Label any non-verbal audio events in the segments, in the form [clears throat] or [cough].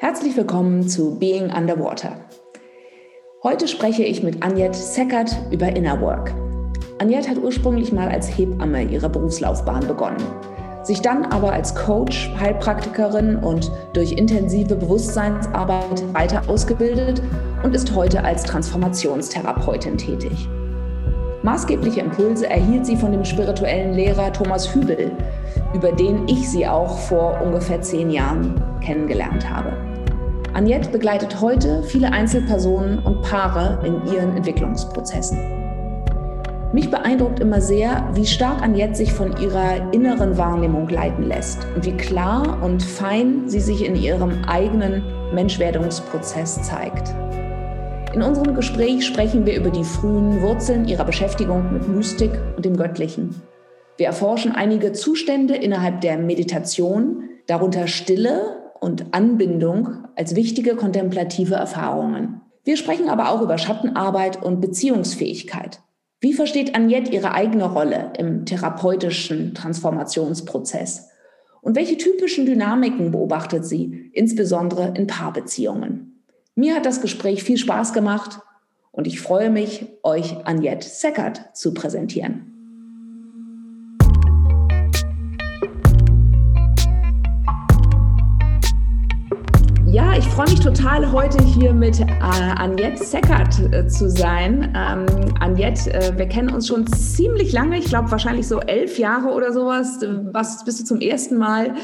Herzlich willkommen zu Being Underwater. Heute spreche ich mit Anjet Seckert über Inner Work. Anjet hat ursprünglich mal als Hebamme ihre Berufslaufbahn begonnen, sich dann aber als Coach, Heilpraktikerin und durch intensive Bewusstseinsarbeit weiter ausgebildet und ist heute als Transformationstherapeutin tätig. Maßgebliche Impulse erhielt sie von dem spirituellen Lehrer Thomas Hübel, über den ich sie auch vor ungefähr zehn Jahren kennengelernt habe. Agnette begleitet heute viele Einzelpersonen und Paare in ihren Entwicklungsprozessen. Mich beeindruckt immer sehr, wie stark Agnette sich von ihrer inneren Wahrnehmung leiten lässt und wie klar und fein sie sich in ihrem eigenen Menschwerdungsprozess zeigt. In unserem Gespräch sprechen wir über die frühen Wurzeln ihrer Beschäftigung mit Mystik und dem Göttlichen. Wir erforschen einige Zustände innerhalb der Meditation, darunter Stille und Anbindung als wichtige kontemplative Erfahrungen. Wir sprechen aber auch über Schattenarbeit und Beziehungsfähigkeit. Wie versteht Agnette ihre eigene Rolle im therapeutischen Transformationsprozess? Und welche typischen Dynamiken beobachtet sie, insbesondere in Paarbeziehungen? Mir hat das Gespräch viel Spaß gemacht und ich freue mich, euch Agnette Seckert zu präsentieren. Ich freue mich total, heute hier mit äh, Agnette Seckert äh, zu sein. Ähm, Agnette, äh, wir kennen uns schon ziemlich lange, ich glaube wahrscheinlich so elf Jahre oder sowas. Was bist du zum ersten Mal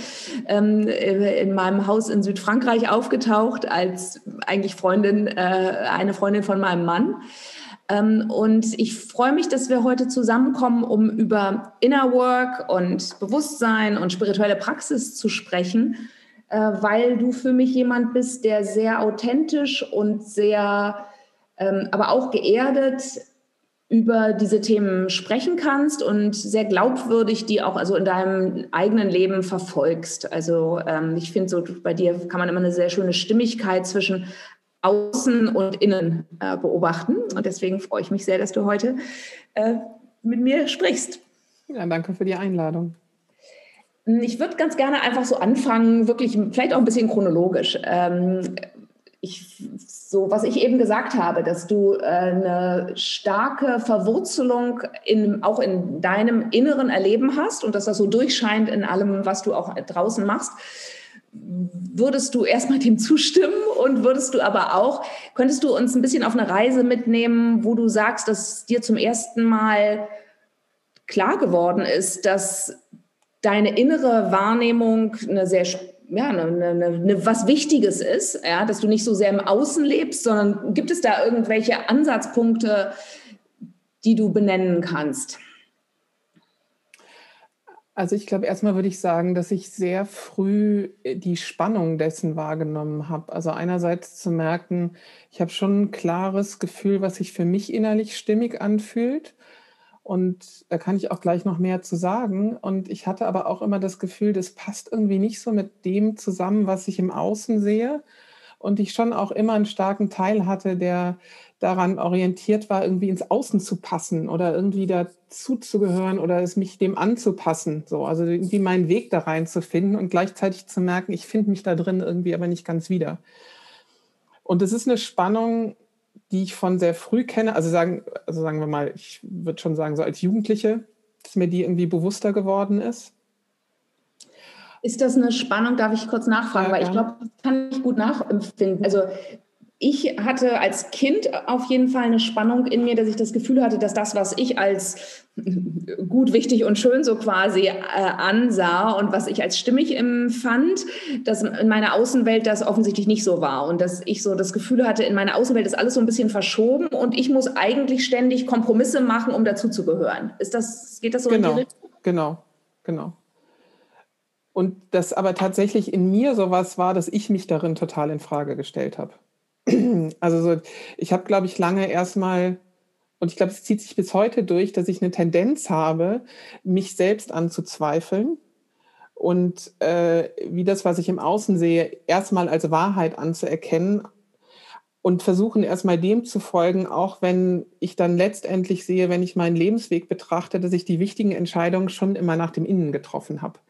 ähm, in meinem Haus in Südfrankreich aufgetaucht als eigentlich Freundin, äh, eine Freundin von meinem Mann. Ähm, und ich freue mich, dass wir heute zusammenkommen, um über Inner Work und Bewusstsein und spirituelle Praxis zu sprechen äh, weil du für mich jemand bist, der sehr authentisch und sehr, ähm, aber auch geerdet über diese Themen sprechen kannst und sehr glaubwürdig die auch also in deinem eigenen Leben verfolgst. Also ähm, ich finde so bei dir kann man immer eine sehr schöne Stimmigkeit zwischen Außen und Innen äh, beobachten und deswegen freue ich mich sehr, dass du heute äh, mit mir sprichst. Ja, danke für die Einladung. Ich würde ganz gerne einfach so anfangen, wirklich vielleicht auch ein bisschen chronologisch. Ähm, ich, so, was ich eben gesagt habe, dass du äh, eine starke Verwurzelung in, auch in deinem inneren Erleben hast und dass das so durchscheint in allem, was du auch draußen machst. Würdest du erstmal dem zustimmen und würdest du aber auch, könntest du uns ein bisschen auf eine Reise mitnehmen, wo du sagst, dass dir zum ersten Mal klar geworden ist, dass deine innere Wahrnehmung eine sehr ja, eine, eine, eine, was Wichtiges ist, ja, dass du nicht so sehr im Außen lebst, sondern gibt es da irgendwelche Ansatzpunkte, die du benennen kannst? Also ich glaube, erstmal würde ich sagen, dass ich sehr früh die Spannung dessen wahrgenommen habe. Also einerseits zu merken, ich habe schon ein klares Gefühl, was sich für mich innerlich stimmig anfühlt. Und da kann ich auch gleich noch mehr zu sagen. Und ich hatte aber auch immer das Gefühl, das passt irgendwie nicht so mit dem zusammen, was ich im Außen sehe. Und ich schon auch immer einen starken Teil hatte, der daran orientiert war, irgendwie ins Außen zu passen oder irgendwie dazu zu gehören oder es mich dem anzupassen. So, also irgendwie meinen Weg da rein zu finden und gleichzeitig zu merken, ich finde mich da drin irgendwie aber nicht ganz wieder. Und es ist eine Spannung, die ich von sehr früh kenne, also sagen, also sagen wir mal, ich würde schon sagen, so als Jugendliche, dass mir die irgendwie bewusster geworden ist. Ist das eine Spannung, darf ich kurz nachfragen, ja, weil ich glaube, das kann ich gut nachempfinden. Also ich hatte als Kind auf jeden Fall eine Spannung in mir, dass ich das Gefühl hatte, dass das, was ich als [laughs] gut, wichtig und schön so quasi äh, ansah und was ich als stimmig empfand, dass in meiner Außenwelt das offensichtlich nicht so war und dass ich so das Gefühl hatte, in meiner Außenwelt ist alles so ein bisschen verschoben und ich muss eigentlich ständig Kompromisse machen, um dazuzugehören. Ist das, geht das so genau, in die Richtung? Genau, genau. Und das aber tatsächlich in mir sowas war, dass ich mich darin total in Frage gestellt habe. [clears throat] Also so, ich habe, glaube ich, lange erstmal, und ich glaube, es zieht sich bis heute durch, dass ich eine Tendenz habe, mich selbst anzuzweifeln und äh, wie das, was ich im Außen sehe, erstmal als Wahrheit anzuerkennen, und versuchen erstmal dem zu folgen, auch wenn ich dann letztendlich sehe, wenn ich meinen Lebensweg betrachte, dass ich die wichtigen Entscheidungen schon immer nach dem Innen getroffen habe.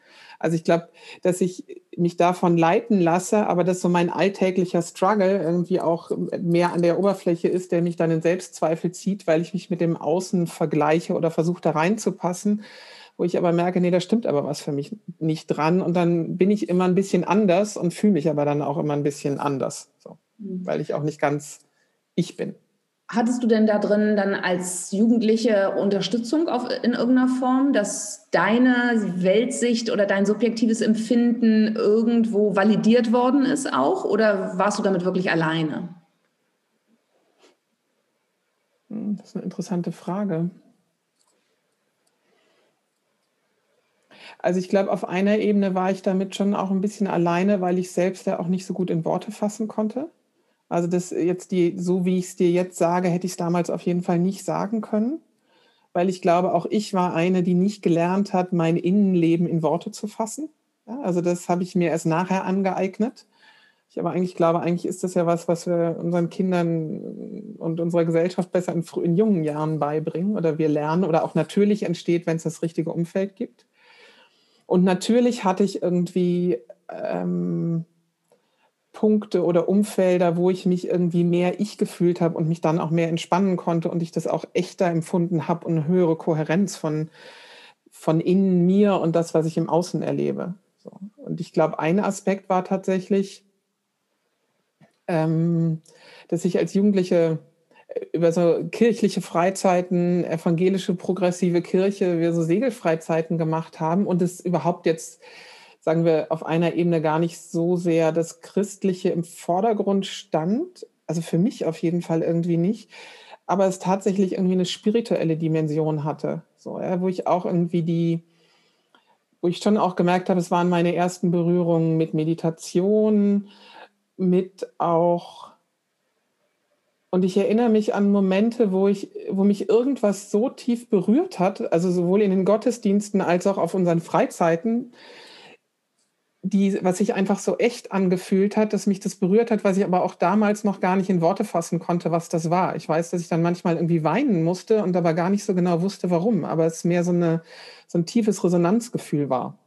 Also ich glaube, dass ich mich davon leiten lasse, aber dass so mein alltäglicher Struggle irgendwie auch mehr an der Oberfläche ist, der mich dann in Selbstzweifel zieht, weil ich mich mit dem Außen vergleiche oder versuche da reinzupassen, wo ich aber merke, nee, da stimmt aber was für mich nicht dran und dann bin ich immer ein bisschen anders und fühle mich aber dann auch immer ein bisschen anders, so, mhm. weil ich auch nicht ganz ich bin. Hattest du denn da drin dann als Jugendliche Unterstützung auf, in irgendeiner Form, dass deine Weltsicht oder dein subjektives Empfinden irgendwo validiert worden ist auch? Oder warst du damit wirklich alleine? Hm, das ist eine interessante Frage. Also ich glaube, auf einer Ebene war ich damit schon auch ein bisschen alleine, weil ich selbst ja auch nicht so gut in Worte fassen konnte. Also das jetzt die, so wie ich es dir jetzt sage, hätte ich es damals auf jeden Fall nicht sagen können, weil ich glaube, auch ich war eine, die nicht gelernt hat, mein Innenleben in Worte zu fassen. Ja, also das habe ich mir erst nachher angeeignet. Ich aber eigentlich glaube, eigentlich ist das ja was, was wir unseren Kindern und unserer Gesellschaft besser in, in jungen Jahren beibringen oder wir lernen oder auch natürlich entsteht, wenn es das richtige Umfeld gibt. Und natürlich hatte ich irgendwie ähm, Punkte oder Umfelder, wo ich mich irgendwie mehr ich gefühlt habe und mich dann auch mehr entspannen konnte und ich das auch echter empfunden habe und eine höhere Kohärenz von, von innen mir und das, was ich im Außen erlebe. So. Und ich glaube, ein Aspekt war tatsächlich, ähm, dass ich als Jugendliche äh, über so kirchliche Freizeiten, evangelische progressive Kirche, wir so Segelfreizeiten gemacht haben und es überhaupt jetzt sagen wir, auf einer Ebene gar nicht so sehr das Christliche im Vordergrund stand. Also für mich auf jeden Fall irgendwie nicht. Aber es tatsächlich irgendwie eine spirituelle Dimension hatte. So, ja, wo ich auch irgendwie die, wo ich schon auch gemerkt habe, es waren meine ersten Berührungen mit Meditation, mit auch und ich erinnere mich an Momente, wo ich, wo mich irgendwas so tief berührt hat, also sowohl in den Gottesdiensten als auch auf unseren Freizeiten, die, was sich einfach so echt angefühlt hat, dass mich das berührt hat, was ich aber auch damals noch gar nicht in Worte fassen konnte, was das war. Ich weiß, dass ich dann manchmal irgendwie weinen musste und aber gar nicht so genau wusste, warum, aber es mehr so, eine, so ein tiefes Resonanzgefühl war.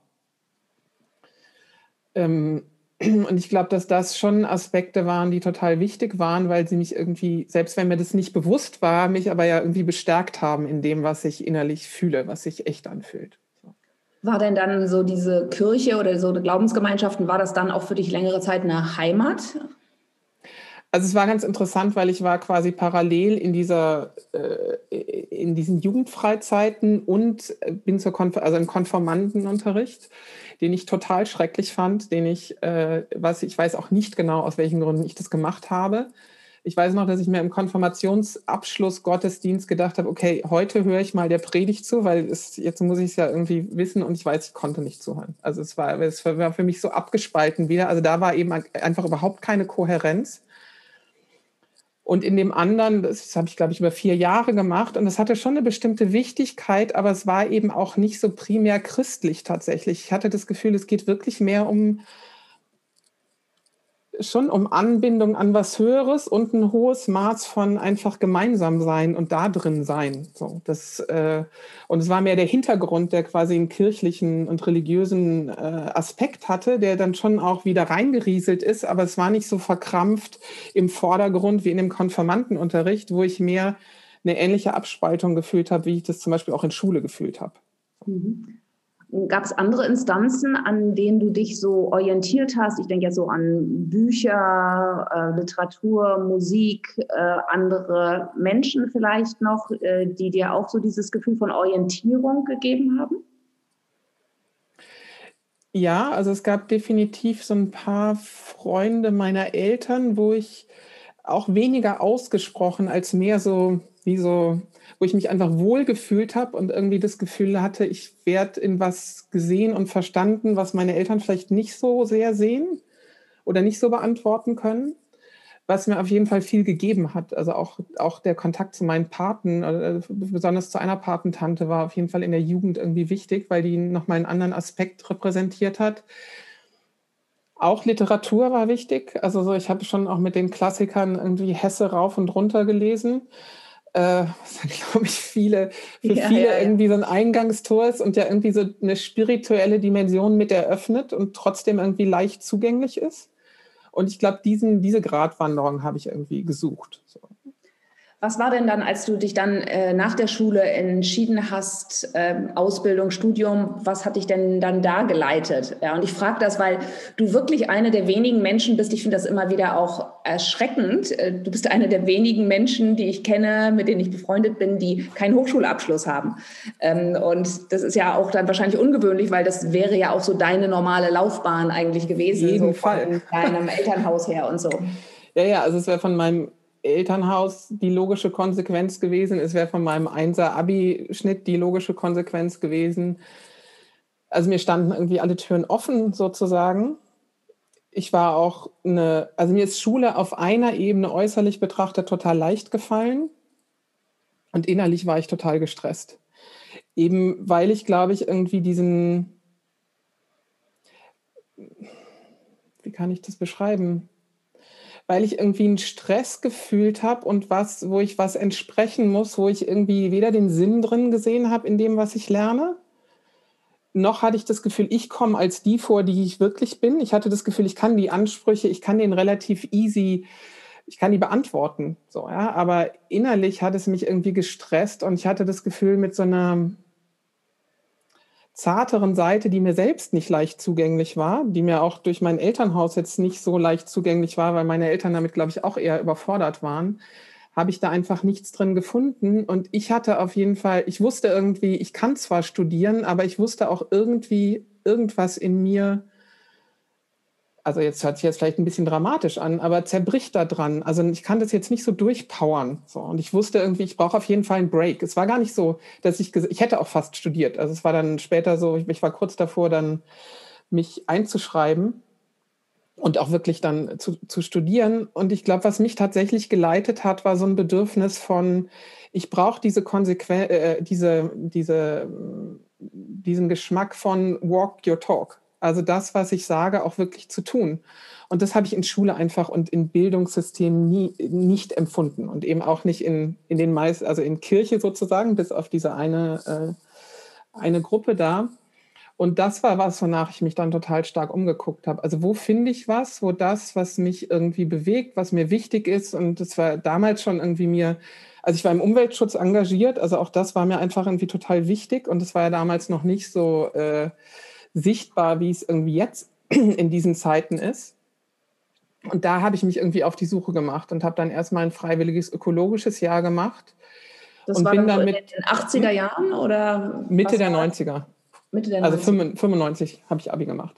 Ähm, [clears throat] und ich glaube, dass das schon Aspekte waren, die total wichtig waren, weil sie mich irgendwie, selbst wenn mir das nicht bewusst war, mich aber ja irgendwie bestärkt haben in dem, was ich innerlich fühle, was sich echt anfühlt. War denn dann so diese Kirche oder so Glaubensgemeinschaften, war das dann auch für dich längere Zeit eine Heimat? Also es war ganz interessant, weil ich war quasi parallel in dieser äh, in diesen Jugendfreizeiten und bin zur Konf also im Konformantenunterricht, den ich total schrecklich fand, den ich äh, was ich weiß auch nicht genau aus welchen Gründen ich das gemacht habe. Ich weiß noch, dass ich mir im Konfirmationsabschluss Gottesdienst gedacht habe, okay, heute höre ich mal der Predigt zu, weil es, jetzt muss ich es ja irgendwie wissen und ich weiß, ich konnte nicht zuhören. Also es war, es war für mich so abgespalten wieder. Also da war eben einfach überhaupt keine Kohärenz. Und in dem anderen, das habe ich, glaube ich, über vier Jahre gemacht und das hatte schon eine bestimmte Wichtigkeit, aber es war eben auch nicht so primär christlich tatsächlich. Ich hatte das Gefühl, es geht wirklich mehr um, schon um Anbindung an was Höheres und ein hohes Maß von einfach gemeinsam sein und da drin sein. So, das, äh, und es war mehr der Hintergrund, der quasi einen kirchlichen und religiösen äh, Aspekt hatte, der dann schon auch wieder reingerieselt ist, aber es war nicht so verkrampft im Vordergrund wie in dem Konfirmandenunterricht, wo ich mehr eine ähnliche Abspaltung gefühlt habe, wie ich das zum Beispiel auch in Schule gefühlt habe. Mhm. Gab es andere Instanzen, an denen du dich so orientiert hast? Ich denke jetzt so an Bücher, äh, Literatur, Musik, äh, andere Menschen vielleicht noch, äh, die dir auch so dieses Gefühl von Orientierung gegeben haben? Ja, also es gab definitiv so ein paar Freunde meiner Eltern, wo ich auch weniger ausgesprochen als mehr so wie so wo ich mich einfach wohlgefühlt habe und irgendwie das Gefühl hatte, ich werde in was gesehen und verstanden, was meine Eltern vielleicht nicht so sehr sehen oder nicht so beantworten können, was mir auf jeden Fall viel gegeben hat. Also auch, auch der Kontakt zu meinen Paten, äh, besonders zu einer Patentante, war auf jeden Fall in der Jugend irgendwie wichtig, weil die nochmal einen anderen Aspekt repräsentiert hat Auch Literatur war wichtig. Also so, ich habe schon auch mit den Klassikern irgendwie Hesse rauf und runter gelesen. Äh, [laughs] glaube ich viele, für ja, viele ja, irgendwie so ein Eingangstor ist und ja irgendwie so eine spirituelle Dimension mit eröffnet und trotzdem irgendwie leicht zugänglich ist. Und ich glaube, diese Gratwanderung habe ich irgendwie gesucht. So. Was war denn dann, als du dich dann äh, nach der Schule entschieden hast, ähm, Ausbildung, Studium, was hat dich denn dann da geleitet? Ja, und ich frage das, weil du wirklich eine der wenigen Menschen bist, ich finde das immer wieder auch erschreckend. Äh, du bist eine der wenigen Menschen, die ich kenne, mit denen ich befreundet bin, die keinen Hochschulabschluss haben. Ähm, und das ist ja auch dann wahrscheinlich ungewöhnlich, weil das wäre ja auch so deine normale Laufbahn eigentlich gewesen. Jeden so Fall. Von deinem Elternhaus her und so. Ja, ja, also es wäre von meinem Elternhaus die logische Konsequenz gewesen. Es wäre von meinem Einser-Abi-Schnitt die logische Konsequenz gewesen. Also mir standen irgendwie alle Türen offen sozusagen. Ich war auch eine, also mir ist Schule auf einer Ebene äußerlich betrachtet total leicht gefallen und innerlich war ich total gestresst. Eben weil ich, glaube ich, irgendwie diesen, wie kann ich das beschreiben? Weil ich irgendwie einen Stress gefühlt habe und was, wo ich was entsprechen muss, wo ich irgendwie weder den Sinn drin gesehen habe in dem, was ich lerne, noch hatte ich das Gefühl, ich komme als die vor, die ich wirklich bin. Ich hatte das Gefühl, ich kann die Ansprüche, ich kann den relativ easy, ich kann die beantworten. So, ja. Aber innerlich hat es mich irgendwie gestresst und ich hatte das Gefühl, mit so einer zarteren Seite, die mir selbst nicht leicht zugänglich war, die mir auch durch mein Elternhaus jetzt nicht so leicht zugänglich war, weil meine Eltern damit, glaube ich, auch eher überfordert waren, habe ich da einfach nichts drin gefunden. Und ich hatte auf jeden Fall, ich wusste irgendwie, ich kann zwar studieren, aber ich wusste auch irgendwie irgendwas in mir, also jetzt hört sich jetzt vielleicht ein bisschen dramatisch an, aber zerbricht da dran. Also ich kann das jetzt nicht so durchpowern. So. Und ich wusste irgendwie, ich brauche auf jeden Fall einen Break. Es war gar nicht so, dass ich, ich hätte auch fast studiert. Also es war dann später so, ich, ich war kurz davor, dann mich einzuschreiben und auch wirklich dann zu, zu studieren. Und ich glaube, was mich tatsächlich geleitet hat, war so ein Bedürfnis von, ich brauche diese Konsequenz, äh, diese, diese, diesen Geschmack von Walk Your Talk. Also das, was ich sage, auch wirklich zu tun. Und das habe ich in Schule einfach und in Bildungssystemen nie, nicht empfunden und eben auch nicht in, in den meisten, also in Kirche sozusagen, bis auf diese eine, äh, eine Gruppe da. Und das war was, wonach ich mich dann total stark umgeguckt habe. Also wo finde ich was, wo das, was mich irgendwie bewegt, was mir wichtig ist. Und das war damals schon irgendwie mir, also ich war im Umweltschutz engagiert, also auch das war mir einfach irgendwie total wichtig. Und das war ja damals noch nicht so. Äh, sichtbar, wie es irgendwie jetzt [clears throat] in diesen Zeiten ist. Und da habe ich mich irgendwie auf die Suche gemacht und habe dann erstmal ein freiwilliges ökologisches Jahr gemacht. Das und war bin dann, mit in den 80er Jahren oder? Mitte der 90er. Mitte der 90er. Also 95 habe ich Abi gemacht.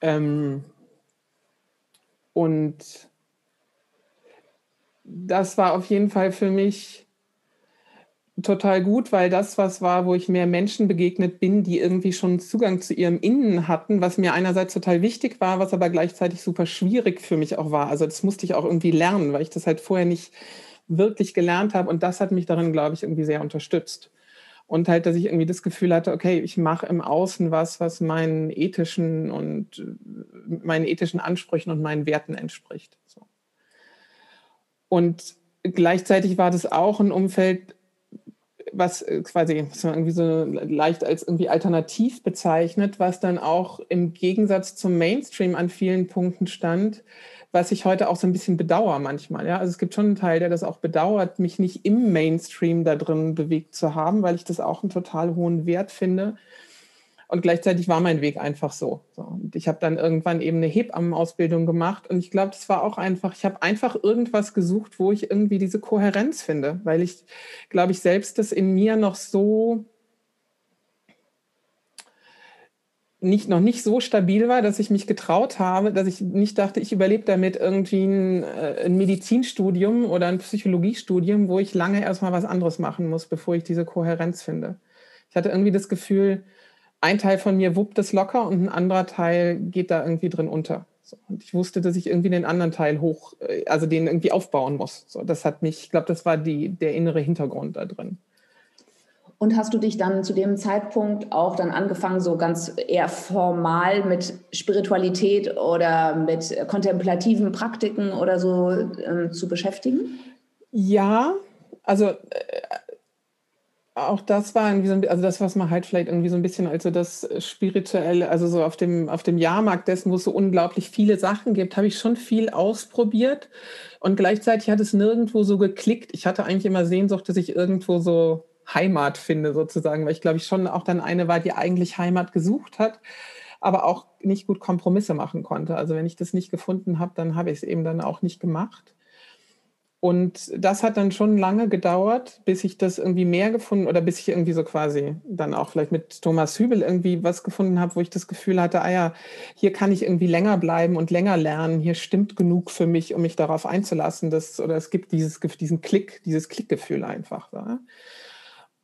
Ähm, und das war auf jeden Fall für mich total gut, weil das was war, wo ich mehr Menschen begegnet bin, die irgendwie schon Zugang zu ihrem Innen hatten, was mir einerseits total wichtig war, was aber gleichzeitig super schwierig für mich auch war. Also das musste ich auch irgendwie lernen, weil ich das halt vorher nicht wirklich gelernt habe und das hat mich darin, glaube ich, irgendwie sehr unterstützt. Und halt, dass ich irgendwie das Gefühl hatte, okay, ich mache im Außen was, was meinen ethischen und meinen ethischen Ansprüchen und meinen Werten entspricht. So. Und gleichzeitig war das auch ein Umfeld, was äh, quasi was man irgendwie so leicht als irgendwie alternativ bezeichnet, was dann auch im Gegensatz zum Mainstream an vielen Punkten stand, was ich heute auch so ein bisschen bedauere manchmal. Ja? Also es gibt schon einen Teil, der das auch bedauert, mich nicht im Mainstream da drin bewegt zu haben, weil ich das auch einen total hohen Wert finde. Und gleichzeitig war mein Weg einfach so. so. Und ich habe dann irgendwann eben eine Hebammenausbildung gemacht. Und ich glaube, das war auch einfach, ich habe einfach irgendwas gesucht, wo ich irgendwie diese Kohärenz finde, weil ich, glaube ich, selbst das in mir noch so nicht, noch nicht so stabil war, dass ich mich getraut habe, dass ich nicht dachte, ich überlebe damit irgendwie ein, äh, ein Medizinstudium oder ein Psychologiestudium, wo ich lange erstmal was anderes machen muss, bevor ich diese Kohärenz finde. Ich hatte irgendwie das Gefühl, ein Teil von mir wuppt es locker und ein anderer Teil geht da irgendwie drin unter. So, und ich wusste, dass ich irgendwie den anderen Teil hoch, äh, also den irgendwie aufbauen muss. So, das hat mich, ich glaube, das war die, der innere Hintergrund da drin. Und hast du dich dann zu dem Zeitpunkt auch dann angefangen, so ganz eher formal mit Spiritualität oder mit kontemplativen Praktiken oder so ähm, zu beschäftigen? Ja, also äh, auch das war irgendwie so, also das, was man halt vielleicht irgendwie so ein bisschen als so das spirituelle, also so auf dem, auf dem Jahrmarkt dessen, wo es so unglaublich viele Sachen gibt, habe ich schon viel ausprobiert und gleichzeitig hat es nirgendwo so geklickt. Ich hatte eigentlich immer Sehnsucht, dass ich irgendwo so Heimat finde, sozusagen, weil ich glaube ich schon auch dann eine war, die eigentlich Heimat gesucht hat, aber auch nicht gut Kompromisse machen konnte. Also wenn ich das nicht gefunden habe, dann habe ich es eben dann auch nicht gemacht. Und das hat dann schon lange gedauert, bis ich das irgendwie mehr gefunden oder bis ich irgendwie so quasi dann auch vielleicht mit Thomas Hübel irgendwie was gefunden habe, wo ich das Gefühl hatte, ah ja, hier kann ich irgendwie länger bleiben und länger lernen. Hier stimmt genug für mich, um mich darauf einzulassen. Dass, oder es gibt dieses, diesen Klick, dieses Klickgefühl einfach. Ja?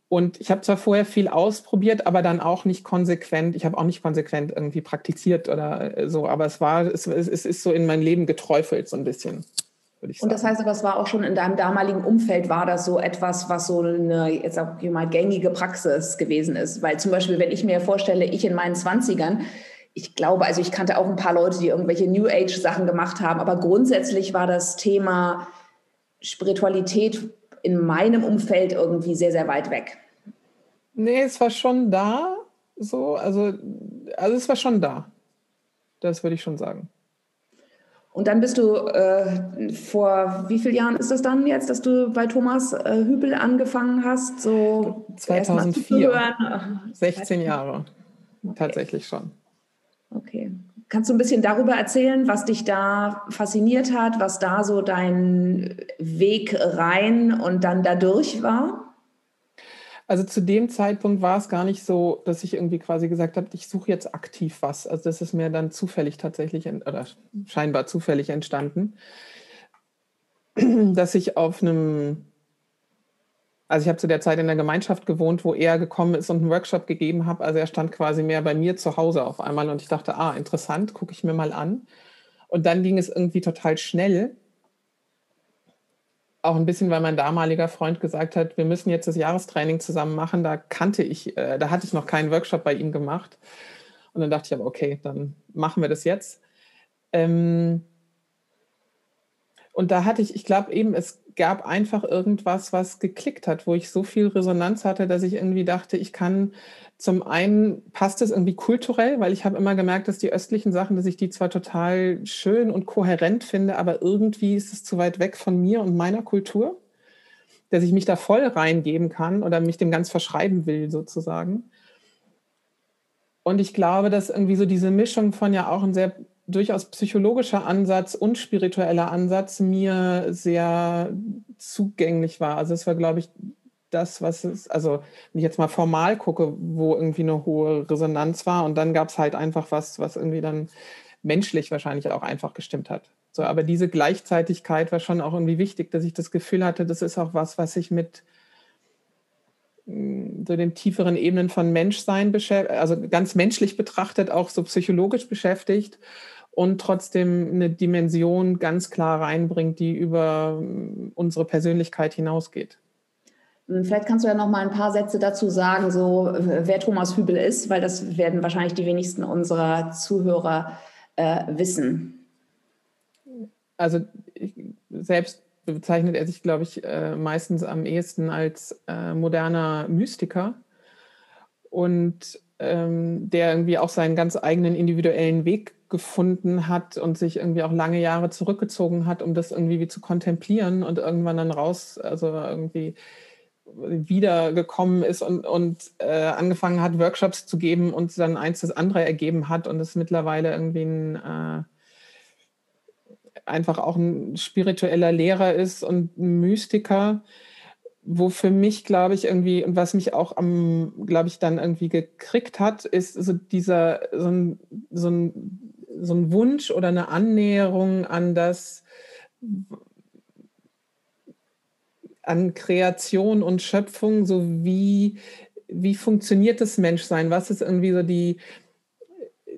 Und ich habe zwar vorher viel ausprobiert, aber dann auch nicht konsequent. Ich habe auch nicht konsequent irgendwie praktiziert oder äh, so, aber es war, es, es ist so in mein Leben geträufelt so ein bisschen. Und das heißt aber, es war auch schon in deinem damaligen Umfeld, war das so etwas, was so eine, jetzt auch mal gängige Praxis gewesen ist? Weil zum Beispiel, wenn ich mir vorstelle, ich in meinen Zwanzigern, ich glaube, also ich kannte auch ein paar Leute, die irgendwelche New Age Sachen gemacht haben, aber grundsätzlich war das Thema Spiritualität in meinem Umfeld irgendwie sehr, sehr weit weg. Nee, es war schon da, so, also, also es war schon da. Das würde ich schon sagen. Und dann bist du äh, vor wie vielen Jahren ist das dann jetzt, dass du bei Thomas äh, Hübel angefangen hast? So 2004. 16 Jahre. Tatsächlich schon. Okay. Kannst du ein bisschen darüber erzählen, was dich da fasziniert hat, was da so dein Weg rein und dann dadurch war? Also zu dem Zeitpunkt war es gar nicht so, dass ich irgendwie quasi gesagt habe, ich suche jetzt aktiv was. Also das ist mir dann zufällig tatsächlich oder scheinbar zufällig entstanden, [clears throat] dass ich auf einem, also ich habe zu der Zeit in der Gemeinschaft gewohnt, wo er gekommen ist und einen Workshop gegeben hat. Also er stand quasi mehr bei mir zu Hause auf einmal und ich dachte, ah, interessant, gucke ich mir mal an. Und dann ging es irgendwie total schnell auch ein bisschen, weil mein damaliger Freund gesagt hat, wir müssen jetzt das Jahrestraining zusammen machen. Da kannte ich, äh, da hatte ich noch keinen Workshop bei ihm gemacht. Und dann dachte ich aber, okay, dann machen wir das jetzt. Ähm und da hatte ich, ich glaube eben, es gab einfach irgendwas, was geklickt hat, wo ich so viel Resonanz hatte, dass ich irgendwie dachte, ich kann zum einen passt es irgendwie kulturell, weil ich habe immer gemerkt, dass die östlichen Sachen, dass ich die zwar total schön und kohärent finde, aber irgendwie ist es zu weit weg von mir und meiner Kultur, dass ich mich da voll reingeben kann oder mich dem ganz verschreiben will sozusagen. Und ich glaube, dass irgendwie so diese Mischung von ja auch ein sehr durchaus psychologischer Ansatz und spiritueller Ansatz mir sehr zugänglich war. Also es war, glaube ich, das, was es, also wenn ich jetzt mal formal gucke, wo irgendwie eine hohe Resonanz war und dann gab es halt einfach was, was irgendwie dann menschlich wahrscheinlich auch einfach gestimmt hat. So, aber diese Gleichzeitigkeit war schon auch irgendwie wichtig, dass ich das Gefühl hatte, das ist auch was, was sich mit so den tieferen Ebenen von Menschsein beschäftigt, also ganz menschlich betrachtet, auch so psychologisch beschäftigt und trotzdem eine Dimension ganz klar reinbringt, die über mm, unsere Persönlichkeit hinausgeht. Hm, vielleicht kannst du ja noch mal ein paar Sätze dazu sagen, so wer Thomas Hübel ist, weil das werden wahrscheinlich die wenigsten unserer Zuhörer äh, wissen. Also ich, selbst bezeichnet er sich, glaube ich, äh, meistens am ehesten als äh, moderner Mystiker. Und ähm, der irgendwie auch seinen ganz eigenen individuellen Weg gefunden hat und sich irgendwie auch lange Jahre zurückgezogen hat, um das irgendwie wie zu kontemplieren und irgendwann dann raus, also irgendwie wiedergekommen ist und, und äh, angefangen hat, Workshops zu geben und dann eins das andere ergeben hat und es mittlerweile irgendwie ein, äh, einfach auch ein spiritueller Lehrer ist und ein Mystiker, wo für mich, glaube ich, irgendwie, und was mich auch am, glaube ich, dann irgendwie gekriegt hat, ist so dieser, so ein, so ein, so ein Wunsch oder eine Annäherung an das, an Kreation und Schöpfung, so wie, wie funktioniert das Menschsein? Was ist irgendwie so die,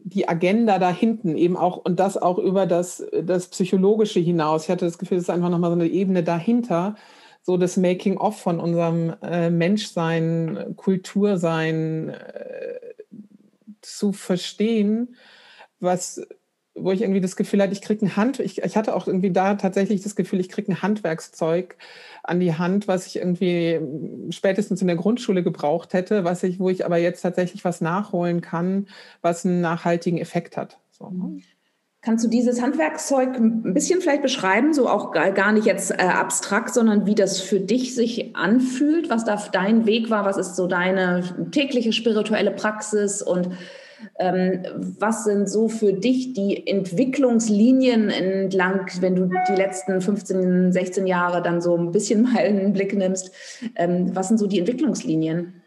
die Agenda da hinten eben auch und das auch über das, das Psychologische hinaus. Ich hatte das Gefühl, es ist einfach nochmal so eine Ebene dahinter, so das Making-of von unserem äh, Menschsein, Kultursein äh, zu verstehen, was wo ich irgendwie das Gefühl hatte, ich kriege ein Hand, ich, ich hatte auch irgendwie da tatsächlich das Gefühl, ich kriege ein Handwerkszeug an die Hand, was ich irgendwie spätestens in der Grundschule gebraucht hätte, was ich, wo ich aber jetzt tatsächlich was nachholen kann, was einen nachhaltigen Effekt hat. So. Ne? Kannst du dieses Handwerkszeug ein bisschen vielleicht beschreiben, so auch gar nicht jetzt äh, abstrakt, sondern wie das für dich sich anfühlt, was da dein Weg war, was ist so deine tägliche spirituelle Praxis und was sind so für dich die Entwicklungslinien entlang, wenn du die letzten 15, 16 Jahre dann so ein bisschen [laughs] mal einen Blick nimmst? Ähm, was sind so die Entwicklungslinien?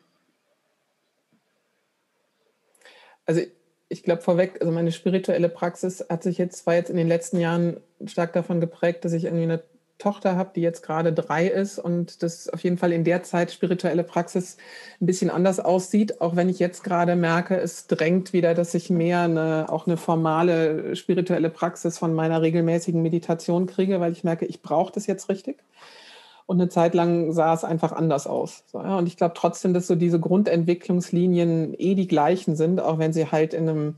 Also ich glaube vorweg, also meine spirituelle Praxis hat sich jetzt, war jetzt in den letzten Jahren stark davon geprägt, dass ich irgendwie eine Tochter habe, die jetzt gerade drei ist und das auf jeden Fall in der Zeit spirituelle Praxis ein bisschen anders aussieht, auch wenn ich jetzt gerade merke, es drängt wieder, dass ich mehr eine, auch eine formale spirituelle Praxis von meiner regelmäßigen Meditation kriege, weil ich merke, ich brauche das jetzt richtig. Und eine Zeit lang sah es einfach anders aus. So, ja. Und ich glaube trotzdem, dass so diese Grundentwicklungslinien eh die gleichen sind, auch wenn sie halt in einem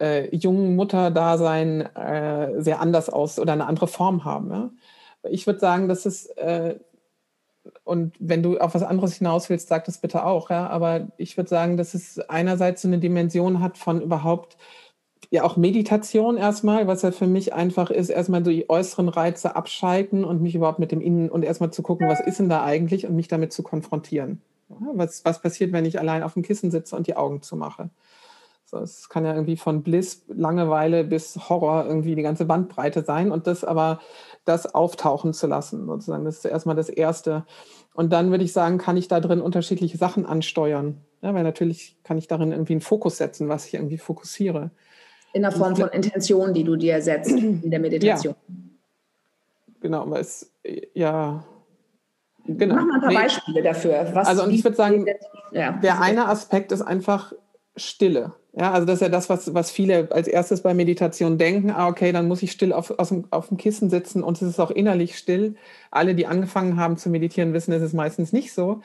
äh, jungen Mutterdasein äh, sehr anders aus oder eine andere Form haben. Ja ich würde sagen, dass es, äh, und wenn du auf was anderes hinaus willst, sag das bitte auch, ja, aber ich würde sagen, dass es einerseits so eine Dimension hat von überhaupt, ja auch Meditation erstmal, was ja für mich einfach ist, erstmal die äußeren Reize abschalten und mich überhaupt mit dem Innen und erstmal zu gucken, was ist denn da eigentlich und mich damit zu konfrontieren. Was, was passiert, wenn ich allein auf dem Kissen sitze und die Augen zumache? So, es kann ja irgendwie von Bliss, Langeweile bis Horror irgendwie die ganze Bandbreite sein und das aber das auftauchen zu lassen, sozusagen. Das ist erstmal das Erste. Und dann würde ich sagen, kann ich da drin unterschiedliche Sachen ansteuern. Ja, weil natürlich kann ich darin irgendwie einen Fokus setzen, was ich irgendwie fokussiere. In der Form von Intention, die du dir setzt [clears throat] in der Meditation. Ja. Genau, weil es ja Genau. Mach mal ein paar nee. Beispiele dafür. Was also und ich würde sagen, ja. der eine Aspekt ist einfach Stille. Ja, also das ist ja das, was, was viele als erstes bei Meditation denken. Ah, okay, dann muss ich still auf, dem, auf dem Kissen sitzen und es ist auch innerlich still. Alle, die angefangen haben zu meditieren, wissen, es ist meistens nicht so.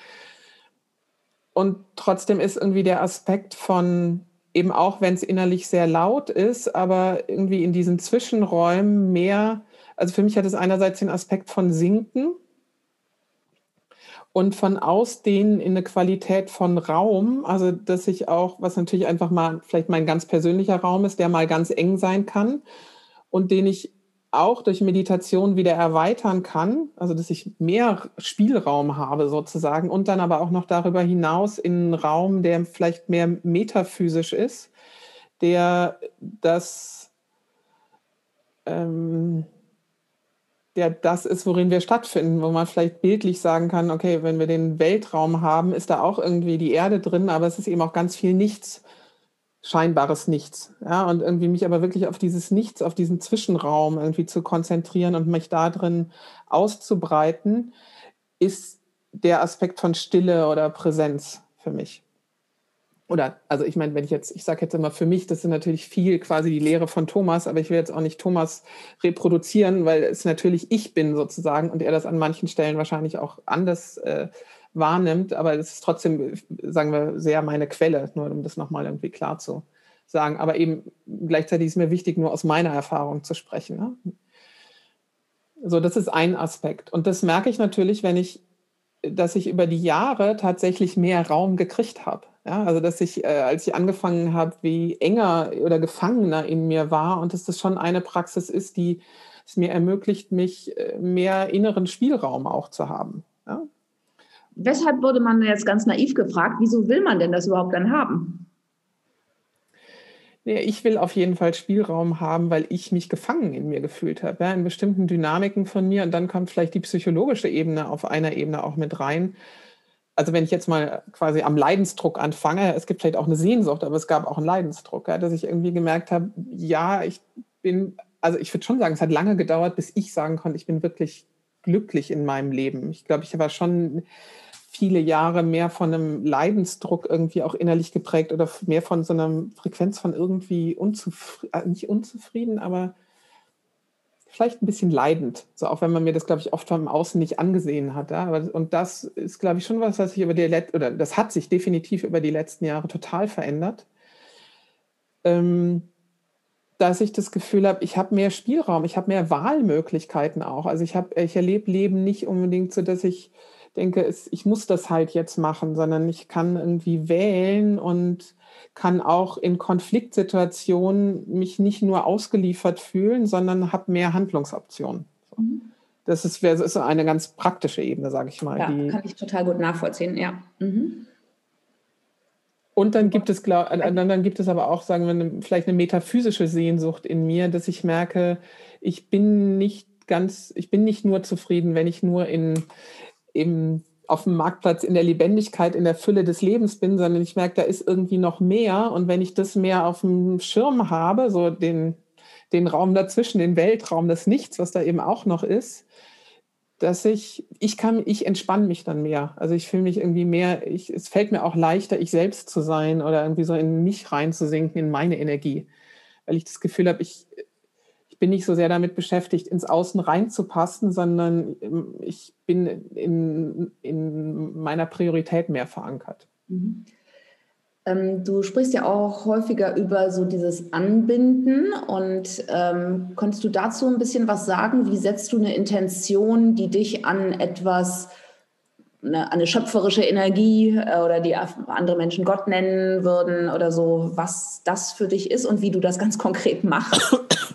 Und trotzdem ist irgendwie der Aspekt von, eben auch wenn es innerlich sehr laut ist, aber irgendwie in diesen Zwischenräumen mehr, also für mich hat es einerseits den Aspekt von Sinken, und von Ausdehnen in eine Qualität von Raum, also dass ich auch, was natürlich einfach mal vielleicht mein ganz persönlicher Raum ist, der mal ganz eng sein kann und den ich auch durch Meditation wieder erweitern kann, also dass ich mehr Spielraum habe sozusagen und dann aber auch noch darüber hinaus in einen Raum, der vielleicht mehr metaphysisch ist, der das ähm, der das ist, worin wir stattfinden, wo man vielleicht bildlich sagen kann, okay, wenn wir den Weltraum haben, ist da auch irgendwie die Erde drin, aber es ist eben auch ganz viel Nichts, scheinbares Nichts. Ja, und irgendwie mich aber wirklich auf dieses Nichts, auf diesen Zwischenraum irgendwie zu konzentrieren und mich da drin auszubreiten, ist der Aspekt von Stille oder Präsenz für mich oder also ich meine, wenn ich jetzt, ich sage jetzt immer für mich, das ist natürlich viel quasi die Lehre von Thomas, aber ich will jetzt auch nicht Thomas reproduzieren, weil es natürlich ich bin sozusagen und er das an manchen Stellen wahrscheinlich auch anders äh, wahrnimmt, aber es ist trotzdem, sagen wir, sehr meine Quelle, nur um das nochmal irgendwie klar zu sagen. Aber eben gleichzeitig ist mir wichtig, nur aus meiner Erfahrung zu sprechen. Ne? So, das ist ein Aspekt. Und das merke ich natürlich, wenn ich, dass ich über die Jahre tatsächlich mehr Raum gekriegt habe. Ja, also dass ich, äh, als ich angefangen habe, wie enger oder gefangener in mir war und dass das schon eine Praxis ist, die es mir ermöglicht, mich äh, mehr inneren Spielraum auch zu haben. Ja? Weshalb wurde man jetzt ganz naiv gefragt, wieso will man denn das überhaupt dann haben? Nee, ich will auf jeden Fall Spielraum haben, weil ich mich gefangen in mir gefühlt habe, ja, in bestimmten Dynamiken von mir. Und dann kommt vielleicht die psychologische Ebene auf einer Ebene auch mit rein also wenn ich jetzt mal quasi am Leidensdruck anfange, es gibt vielleicht auch eine Sehnsucht, aber es gab auch einen Leidensdruck, ja, dass ich irgendwie gemerkt habe, ja, ich bin, also ich würde schon sagen, es hat lange gedauert, bis ich sagen konnte, ich bin wirklich glücklich in meinem Leben. Ich glaube, ich war schon viele Jahre mehr von einem Leidensdruck irgendwie auch innerlich geprägt oder mehr von so einer Frequenz von irgendwie unzufrieden, äh, nicht unzufrieden, aber vielleicht ein bisschen leidend, so auch wenn man mir das, glaube ich, oft vom Außen nicht angesehen hat. Ja? Und das ist, glaube ich, schon was, was sich über die Let oder das hat sich definitiv über die letzten Jahre total verändert. Ähm, dass ich das Gefühl habe, ich habe mehr Spielraum, ich habe mehr Wahlmöglichkeiten auch. Also ich habe, ich erlebe Leben nicht unbedingt so, dass ich denke, es, ich muss das halt jetzt machen, sondern ich kann irgendwie wählen und kann auch in Konfliktsituationen mich nicht nur ausgeliefert fühlen, sondern habe mehr Handlungsoptionen. Mhm. Das ist, das ist eine ganz praktische Ebene, sage ich mal. Ja, kann ich total gut nachvollziehen, ja. Mhm. Und dann gibt es, glaub, äh, dann gibt es aber auch, sagen wir, vielleicht eine metaphysische Sehnsucht in mir, dass ich merke, ich bin nicht ganz, ich bin nicht nur zufrieden, wenn ich nur in, im auf dem Marktplatz in der Lebendigkeit, in der Fülle des Lebens bin, sondern ich merke, da ist irgendwie noch mehr. Und wenn ich das mehr auf dem Schirm habe, so den, den Raum dazwischen, den Weltraum, das Nichts, was da eben auch noch ist, dass ich, ich kann, ich entspanne mich dann mehr. Also ich fühle mich irgendwie mehr, ich, es fällt mir auch leichter, ich selbst zu sein oder irgendwie so in mich reinzusinken, in meine Energie. Weil ich das Gefühl habe, ich, bin nicht so sehr damit beschäftigt, ins Außen reinzupassen, sondern ähm, ich bin in, in meiner Priorität mehr verankert. Mhm. Ähm, du sprichst ja auch häufiger über so dieses Anbinden und ähm, konntest du dazu ein bisschen was sagen? Wie setzt du eine Intention, die dich an etwas, eine, eine schöpferische Energie äh, oder die andere Menschen Gott nennen würden oder so, was das für dich ist und wie du das ganz konkret machst? [coughs]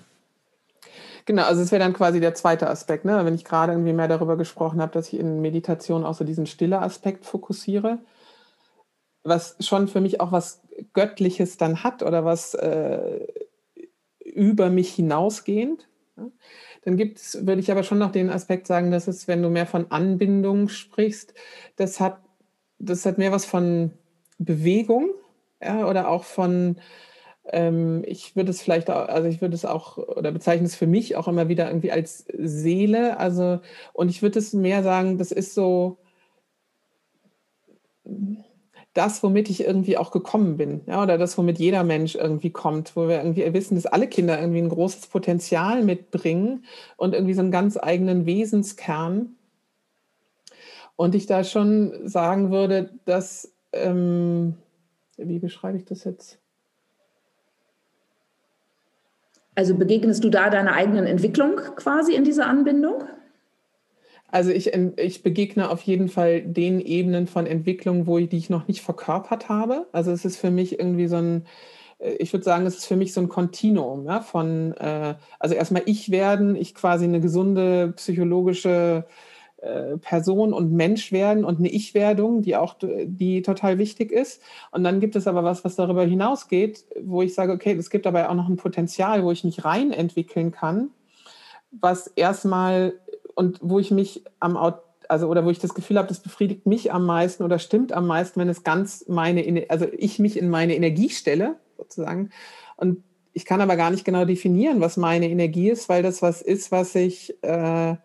Genau, also es wäre dann quasi der zweite Aspekt, ne? wenn ich gerade irgendwie mehr darüber gesprochen habe, dass ich in Meditation auch so diesen stille Aspekt fokussiere, was schon für mich auch was Göttliches dann hat oder was äh, über mich hinausgehend. Ja? Dann gibt es, würde ich aber schon noch den Aspekt sagen, dass es, wenn du mehr von Anbindung sprichst, das hat, das hat mehr was von Bewegung ja, oder auch von ich würde es vielleicht, auch, also ich würde es auch oder bezeichne es für mich auch immer wieder irgendwie als Seele. Also, und ich würde es mehr sagen, das ist so das, womit ich irgendwie auch gekommen bin, ja, oder das, womit jeder Mensch irgendwie kommt, wo wir irgendwie wissen, dass alle Kinder irgendwie ein großes Potenzial mitbringen und irgendwie so einen ganz eigenen Wesenskern. Und ich da schon sagen würde, dass, ähm, wie beschreibe ich das jetzt? Also begegnest du da deiner eigenen Entwicklung quasi in dieser Anbindung? Also ich, ich begegne auf jeden Fall den Ebenen von Entwicklung, wo ich, die ich noch nicht verkörpert habe. Also es ist für mich irgendwie so ein, äh, ich würde sagen, es ist für mich so ein Kontinuum ja, von, äh, also erstmal ich werden, ich quasi eine gesunde psychologische äh, Person und Mensch werden und eine Ich-Werdung, die auch die total wichtig ist. Und dann gibt es aber was, was darüber hinausgeht, wo ich sage, okay, es gibt aber auch noch ein Potenzial, wo ich mich rein entwickeln kann, was erstmal und wo ich mich am also oder wo ich das Gefühl habe, das befriedigt mich am meisten oder stimmt am meisten, wenn es ganz meine, also ich mich in meine Energie stelle, sozusagen. Und ich kann aber gar nicht genau definieren, was meine Energie ist, weil das was ist, was ich äh,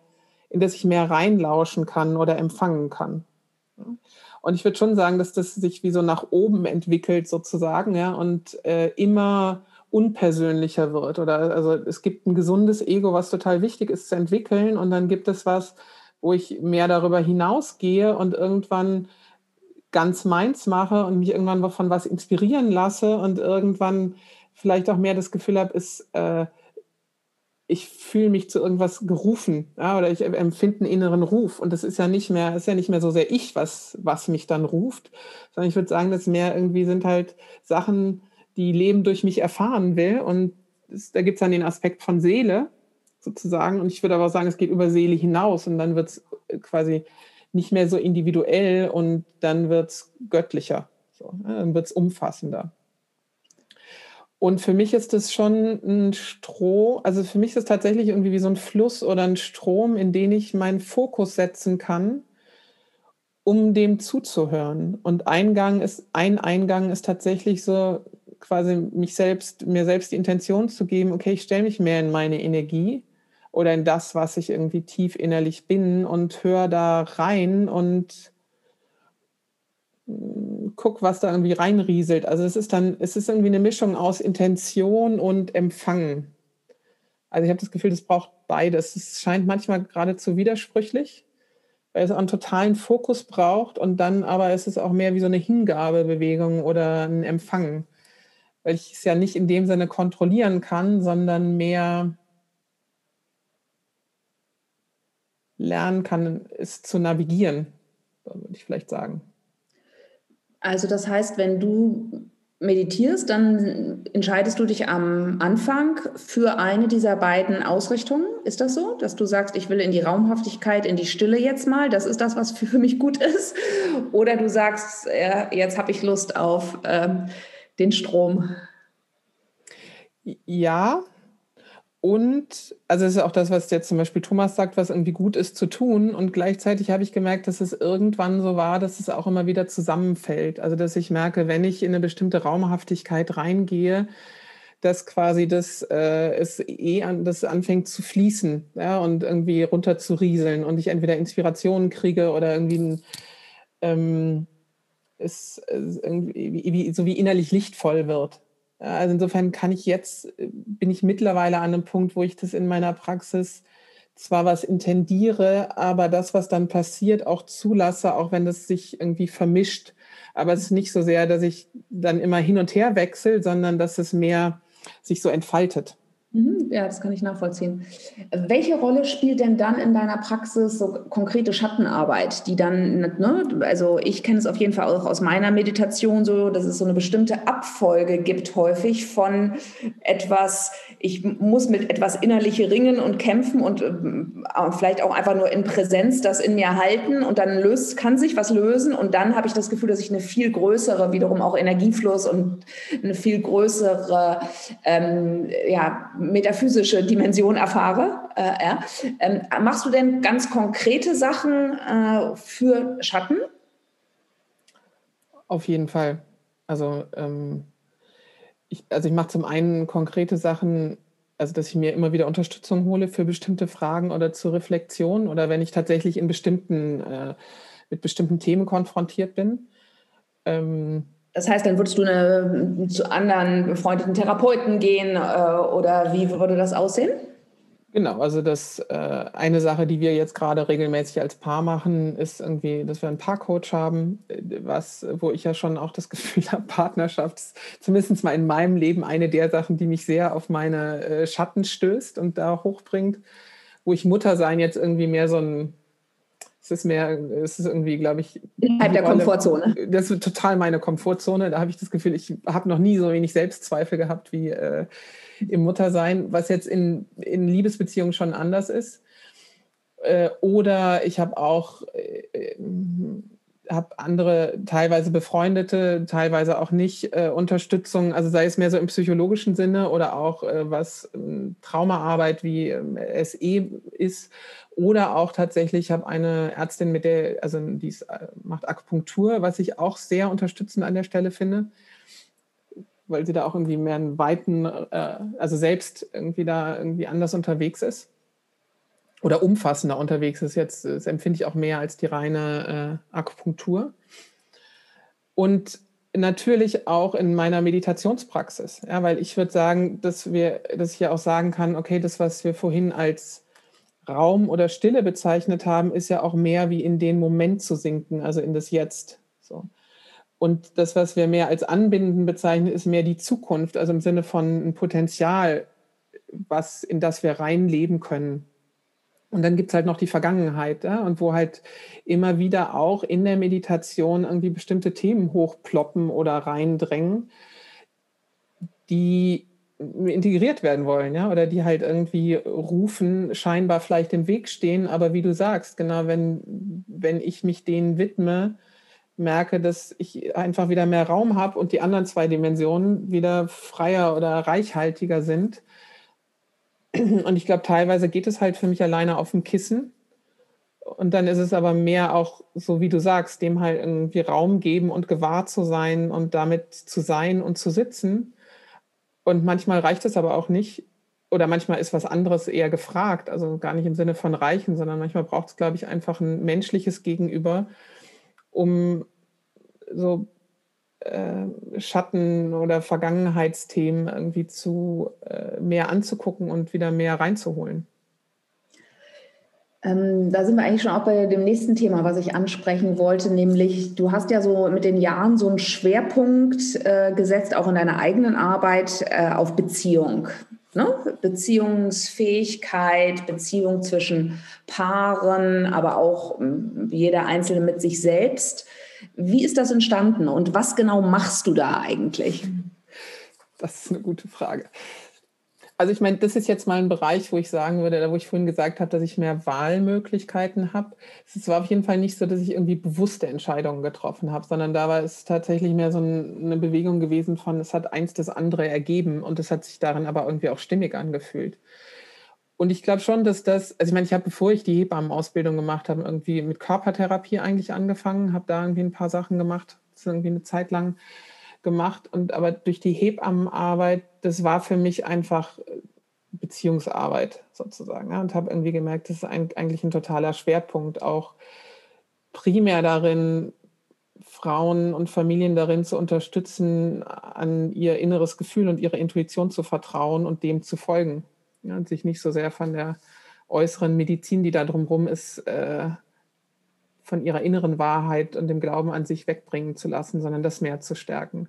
in das ich mehr reinlauschen kann oder empfangen kann. Und ich würde schon sagen, dass das sich wie so nach oben entwickelt sozusagen, ja, und äh, immer unpersönlicher wird. Oder also es gibt ein gesundes Ego, was total wichtig ist zu entwickeln, und dann gibt es was, wo ich mehr darüber hinausgehe und irgendwann ganz meins mache und mich irgendwann von was inspirieren lasse und irgendwann vielleicht auch mehr das Gefühl habe, ist äh, ich fühle mich zu irgendwas gerufen ja, oder ich empfinde einen inneren Ruf. Und das ist ja nicht mehr, ist ja nicht mehr so sehr ich, was, was mich dann ruft, sondern ich würde sagen, das mehr irgendwie sind halt Sachen, die Leben durch mich erfahren will. Und das, da gibt es dann den Aspekt von Seele sozusagen. Und ich würde aber auch sagen, es geht über Seele hinaus und dann wird es quasi nicht mehr so individuell und dann wird es göttlicher. So, ja, dann wird es umfassender. Und für mich ist das schon ein Stroh, also für mich ist es tatsächlich irgendwie wie so ein Fluss oder ein Strom, in den ich meinen Fokus setzen kann, um dem zuzuhören. Und Eingang ist, ein Eingang ist tatsächlich so quasi mich selbst, mir selbst die Intention zu geben, okay, ich stelle mich mehr in meine Energie oder in das, was ich irgendwie tief innerlich bin und höre da rein und guck, was da irgendwie reinrieselt. Also es ist dann, es ist irgendwie eine Mischung aus Intention und Empfangen. Also ich habe das Gefühl, das braucht beides. Es scheint manchmal geradezu widersprüchlich, weil es auch einen totalen Fokus braucht und dann aber ist es auch mehr wie so eine Hingabebewegung oder ein Empfangen, weil ich es ja nicht in dem Sinne kontrollieren kann, sondern mehr lernen kann, es zu navigieren, würde ich vielleicht sagen. Also das heißt, wenn du meditierst, dann entscheidest du dich am Anfang für eine dieser beiden Ausrichtungen. Ist das so, dass du sagst, ich will in die Raumhaftigkeit, in die Stille jetzt mal, das ist das, was für mich gut ist? Oder du sagst, ja, jetzt habe ich Lust auf ähm, den Strom? Ja, und, also es ist auch das, was jetzt zum Beispiel Thomas sagt, was irgendwie gut ist zu tun. Und gleichzeitig habe ich gemerkt, dass es irgendwann so war, dass es auch immer wieder zusammenfällt. Also dass ich merke, wenn ich in eine bestimmte Raumhaftigkeit reingehe, dass quasi das äh, es eh an, das anfängt zu fließen ja, und irgendwie runter zu rieseln und ich entweder Inspirationen kriege oder irgendwie ein, ähm, es, irgendwie, wie, so wie innerlich lichtvoll wird. Also insofern kann ich jetzt, äh, bin ich mittlerweile an einem Punkt, wo ich das in meiner Praxis zwar was intendiere, aber das, was dann passiert, auch zulasse, auch wenn das sich irgendwie vermischt. Aber es ist nicht so sehr, dass ich dann immer hin und her wechsle, sondern dass es mehr sich so entfaltet. Mhm, ja, das kann ich nachvollziehen. Welche Rolle spielt denn dann in deiner Praxis so konkrete Schattenarbeit, die dann, ne, also ich kenne es auf jeden Fall auch aus meiner Meditation so, dass es so eine bestimmte Abfolge gibt häufig von etwas, ich muss mit etwas innerliche ringen und kämpfen und äh, vielleicht auch einfach nur in Präsenz das in mir halten und dann löst, kann sich was lösen und dann habe ich das Gefühl, dass ich eine viel größere, wiederum auch Energiefluss und eine viel größere, ähm, ja, metaphysische Dimension erfahre. Äh, ja. ähm, machst du denn ganz konkrete Sachen äh, für Schatten? Auf jeden Fall. Also, ähm, ich, also ich mache zum einen konkrete Sachen, also dass ich mir immer wieder Unterstützung hole für bestimmte Fragen oder zur Reflexion oder wenn ich tatsächlich in bestimmten, äh, mit bestimmten Themen konfrontiert bin. Ähm, das heißt, dann würdest du eine, zu anderen befreundeten Therapeuten gehen äh, oder wie würde das aussehen? Genau, also das äh, eine Sache, die wir jetzt gerade regelmäßig als Paar machen, ist irgendwie, dass wir einen Paarcoach haben, was, wo ich ja schon auch das [laughs] Gefühl habe, Partnerschaft ist zumindest mal in meinem Leben eine der Sachen, die mich sehr auf meine äh, Schatten stößt und da hochbringt, wo ich Mutter sein jetzt irgendwie mehr so ein es ist mehr, es ist irgendwie, glaube ich. Innerhalb der Komfortzone. Das ist total meine Komfortzone. Da habe ich das Gefühl, ich habe noch nie so wenig Selbstzweifel gehabt wie äh, im Muttersein, was jetzt in, in Liebesbeziehungen schon anders ist. Äh, oder ich habe auch äh, habe andere, teilweise befreundete, teilweise auch nicht äh, Unterstützung, also sei es mehr so im psychologischen Sinne oder auch äh, was ähm, Traumaarbeit wie SE ist. Oder auch tatsächlich, ich habe eine Ärztin, mit der, also die ist, äh, macht Akupunktur, was ich auch sehr unterstützend an der Stelle finde, weil sie da auch irgendwie mehr einen weiten, äh, also selbst irgendwie da irgendwie anders unterwegs ist oder umfassender unterwegs ist. Jetzt das empfinde ich auch mehr als die reine äh, Akupunktur. Und natürlich auch in meiner Meditationspraxis, ja, weil ich würde sagen, dass wir, dass ich ja auch sagen kann, okay, das, was wir vorhin als Raum oder Stille bezeichnet haben, ist ja auch mehr wie in den Moment zu sinken, also in das Jetzt. So. Und das, was wir mehr als Anbinden bezeichnen, ist mehr die Zukunft, also im Sinne von ein Potenzial, was, in das wir reinleben können. Und dann gibt es halt noch die Vergangenheit, ja, und wo halt immer wieder auch in der Meditation irgendwie bestimmte Themen hochploppen oder reindrängen, die integriert werden wollen, ja, oder die halt irgendwie rufen, scheinbar vielleicht im Weg stehen, aber wie du sagst, genau, wenn, wenn ich mich denen widme, merke, dass ich einfach wieder mehr Raum habe und die anderen zwei Dimensionen wieder freier oder reichhaltiger sind. Und ich glaube, teilweise geht es halt für mich alleine auf dem Kissen. Und dann ist es aber mehr auch, so wie du sagst, dem halt irgendwie Raum geben und gewahr zu sein und damit zu sein und zu sitzen und manchmal reicht es aber auch nicht. Oder manchmal ist was anderes eher gefragt. Also gar nicht im Sinne von reichen, sondern manchmal braucht es, glaube ich, einfach ein menschliches Gegenüber, um so äh, Schatten oder Vergangenheitsthemen irgendwie zu äh, mehr anzugucken und wieder mehr reinzuholen. Ähm, da sind wir eigentlich schon auch bei dem nächsten Thema, was ich ansprechen wollte, nämlich du hast ja so mit den Jahren so einen Schwerpunkt äh, gesetzt, auch in deiner eigenen Arbeit, äh, auf Beziehung. Ne? Beziehungsfähigkeit, Beziehung zwischen Paaren, aber auch ähm, jeder Einzelne mit sich selbst. Wie ist das entstanden und was genau machst du da eigentlich? Das ist eine gute Frage. Also ich meine, das ist jetzt mal ein Bereich, wo ich sagen würde, wo ich vorhin gesagt habe, dass ich mehr Wahlmöglichkeiten habe. Es war auf jeden Fall nicht so, dass ich irgendwie bewusste Entscheidungen getroffen habe, sondern da war es tatsächlich mehr so eine Bewegung gewesen von, es hat eins das andere ergeben und es hat sich darin aber irgendwie auch stimmig angefühlt. Und ich glaube schon, dass das, also ich meine, ich habe, bevor ich die Hebammenausbildung gemacht habe, irgendwie mit Körpertherapie eigentlich angefangen, habe da irgendwie ein paar Sachen gemacht, das ist irgendwie eine Zeit lang gemacht. Und aber durch die Hebammenarbeit, das war für mich einfach äh, Beziehungsarbeit sozusagen. Ja, und habe irgendwie gemerkt, das ist ein, eigentlich ein totaler Schwerpunkt, auch primär darin, Frauen und Familien darin zu unterstützen, an ihr inneres Gefühl und ihre Intuition zu vertrauen und dem zu folgen. Ja, und sich nicht so sehr von der äußeren Medizin, die da drumherum ist, äh, von ihrer inneren Wahrheit und dem Glauben an sich wegbringen zu lassen, sondern das mehr zu stärken.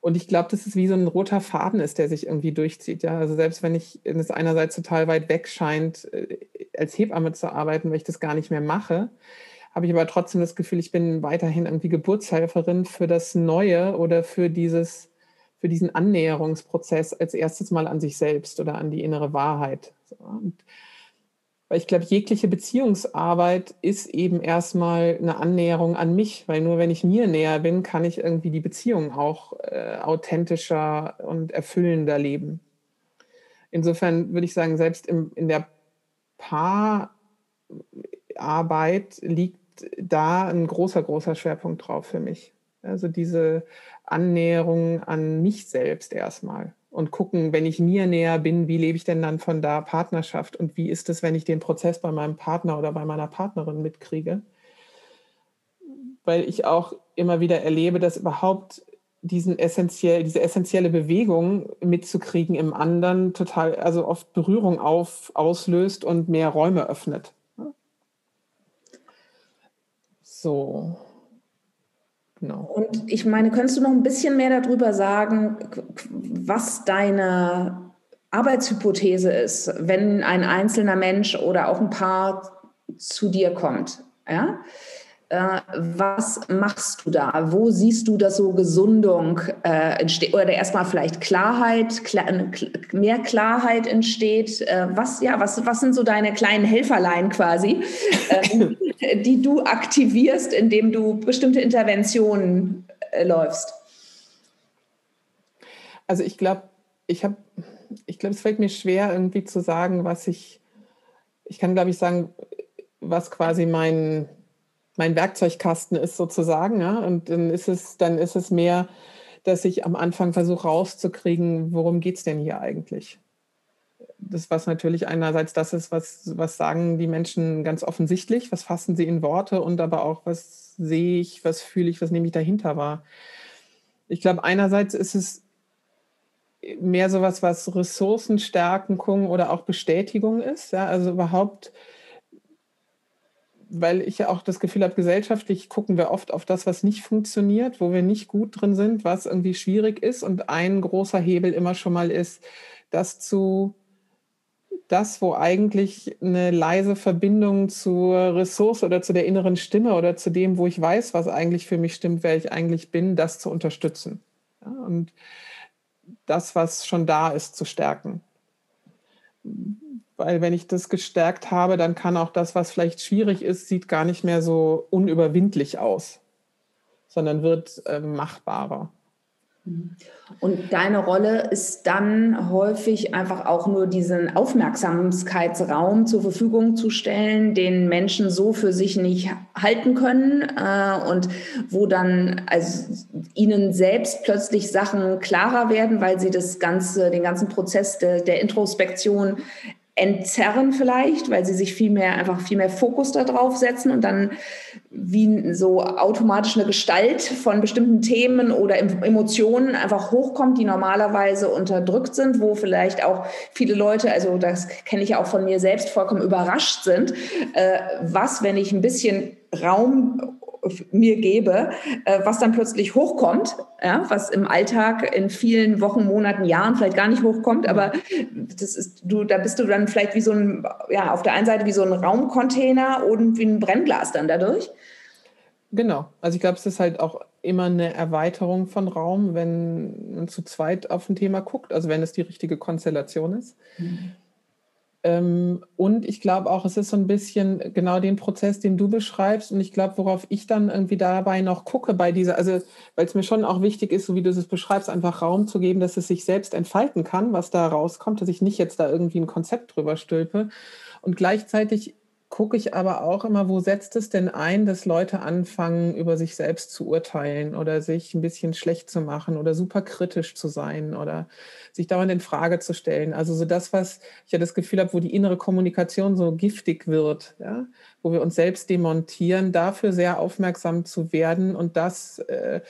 Und ich glaube, dass es wie so ein roter Faden ist, der sich irgendwie durchzieht. Ja, also selbst wenn ich es einerseits total weit weg scheint, äh, als Hebamme zu arbeiten, weil ich das gar nicht mehr mache, habe ich aber trotzdem das Gefühl, ich bin weiterhin irgendwie Geburtshelferin für das Neue oder für dieses, für diesen Annäherungsprozess als erstes mal an sich selbst oder an die innere Wahrheit. Und weil ich glaube, jegliche Beziehungsarbeit ist eben erstmal eine Annäherung an mich, weil nur wenn ich mir näher bin, kann ich irgendwie die Beziehung auch äh, authentischer und erfüllender leben. Insofern würde ich sagen, selbst im, in der Paararbeit liegt da ein großer, großer Schwerpunkt drauf für mich. Also diese Annäherung an mich selbst erstmal und gucken, wenn ich mir näher bin, wie lebe ich denn dann von da Partnerschaft und wie ist es, wenn ich den Prozess bei meinem Partner oder bei meiner Partnerin mitkriege. Weil ich auch immer wieder erlebe, dass überhaupt diesen essentiell, diese essentielle Bewegung mitzukriegen im anderen total, also oft Berührung auf, auslöst und mehr Räume öffnet. So. Genau. Und ich meine, könntest du noch ein bisschen mehr darüber sagen, was deine Arbeitshypothese ist, wenn ein einzelner Mensch oder auch ein Paar zu dir kommt? Ja? Äh, was machst du da? Wo siehst du, dass so Gesundung äh, entsteht oder erstmal vielleicht Klarheit, klar, mehr Klarheit entsteht? Äh, was, ja, was, was sind so deine kleinen Helferlein quasi, äh, die du aktivierst, indem du bestimmte Interventionen äh, läufst? Also ich glaube, ich habe, ich glaube, es fällt mir schwer irgendwie zu sagen, was ich, ich kann glaube ich sagen, was quasi mein mein Werkzeugkasten ist sozusagen. Ja? Und dann ist es, dann ist es mehr, dass ich am Anfang versuche rauszukriegen, worum geht es denn hier eigentlich? Das, was natürlich einerseits das ist, was, was sagen die Menschen ganz offensichtlich, was fassen sie in Worte und aber auch, was sehe ich, was fühle ich, was nehme ich dahinter wahr. Ich glaube, einerseits ist es mehr sowas, was Ressourcenstärkung oder auch Bestätigung ist. Ja? Also überhaupt weil ich ja auch das Gefühl habe, gesellschaftlich gucken wir oft auf das, was nicht funktioniert, wo wir nicht gut drin sind, was irgendwie schwierig ist. Und ein großer Hebel immer schon mal ist, das zu, das, wo eigentlich eine leise Verbindung zur Ressource oder zu der inneren Stimme oder zu dem, wo ich weiß, was eigentlich für mich stimmt, wer ich eigentlich bin, das zu unterstützen. Ja, und das, was schon da ist, zu stärken weil wenn ich das gestärkt habe, dann kann auch das, was vielleicht schwierig ist, sieht gar nicht mehr so unüberwindlich aus, sondern wird äh, machbarer. Und deine Rolle ist dann häufig einfach auch nur diesen Aufmerksamkeitsraum zur Verfügung zu stellen, den Menschen so für sich nicht halten können äh, und wo dann also ihnen selbst plötzlich Sachen klarer werden, weil sie das ganze, den ganzen Prozess de, der Introspektion entzerren vielleicht, weil sie sich viel mehr, einfach viel mehr Fokus darauf setzen und dann wie so automatisch eine Gestalt von bestimmten Themen oder Emotionen einfach hochkommt, die normalerweise unterdrückt sind, wo vielleicht auch viele Leute, also das kenne ich auch von mir selbst, vollkommen überrascht sind, äh, was, wenn ich ein bisschen Raum mir gebe, äh, was dann plötzlich hochkommt, ja, was im Alltag in vielen Wochen, Monaten, Jahren vielleicht gar nicht hochkommt, aber das ist, du, da bist du dann vielleicht wie so ein, ja, auf der einen Seite wie so ein Raumcontainer und wie ein Brennglas dann dadurch. Genau, also ich glaube, es ist halt auch immer eine Erweiterung von Raum, wenn man zu zweit auf ein Thema guckt, also wenn es die richtige Konstellation ist. Mhm. Ähm, und ich glaube auch, es ist so ein bisschen genau den Prozess, den du beschreibst. Und ich glaube, worauf ich dann irgendwie dabei noch gucke bei dieser, also weil es mir schon auch wichtig ist, so wie du es beschreibst, einfach Raum zu geben, dass es sich selbst entfalten kann, was da rauskommt, dass ich nicht jetzt da irgendwie ein Konzept drüber stülpe. Und gleichzeitig gucke ich aber auch immer, wo setzt es denn ein, dass Leute anfangen, über sich selbst zu urteilen oder sich ein bisschen schlecht zu machen oder super kritisch zu sein oder sich dauernd in Frage zu stellen. Also so das, was ich ja das Gefühl habe, wo die innere Kommunikation so giftig wird, ja, wo wir uns selbst demontieren, dafür sehr aufmerksam zu werden und das äh,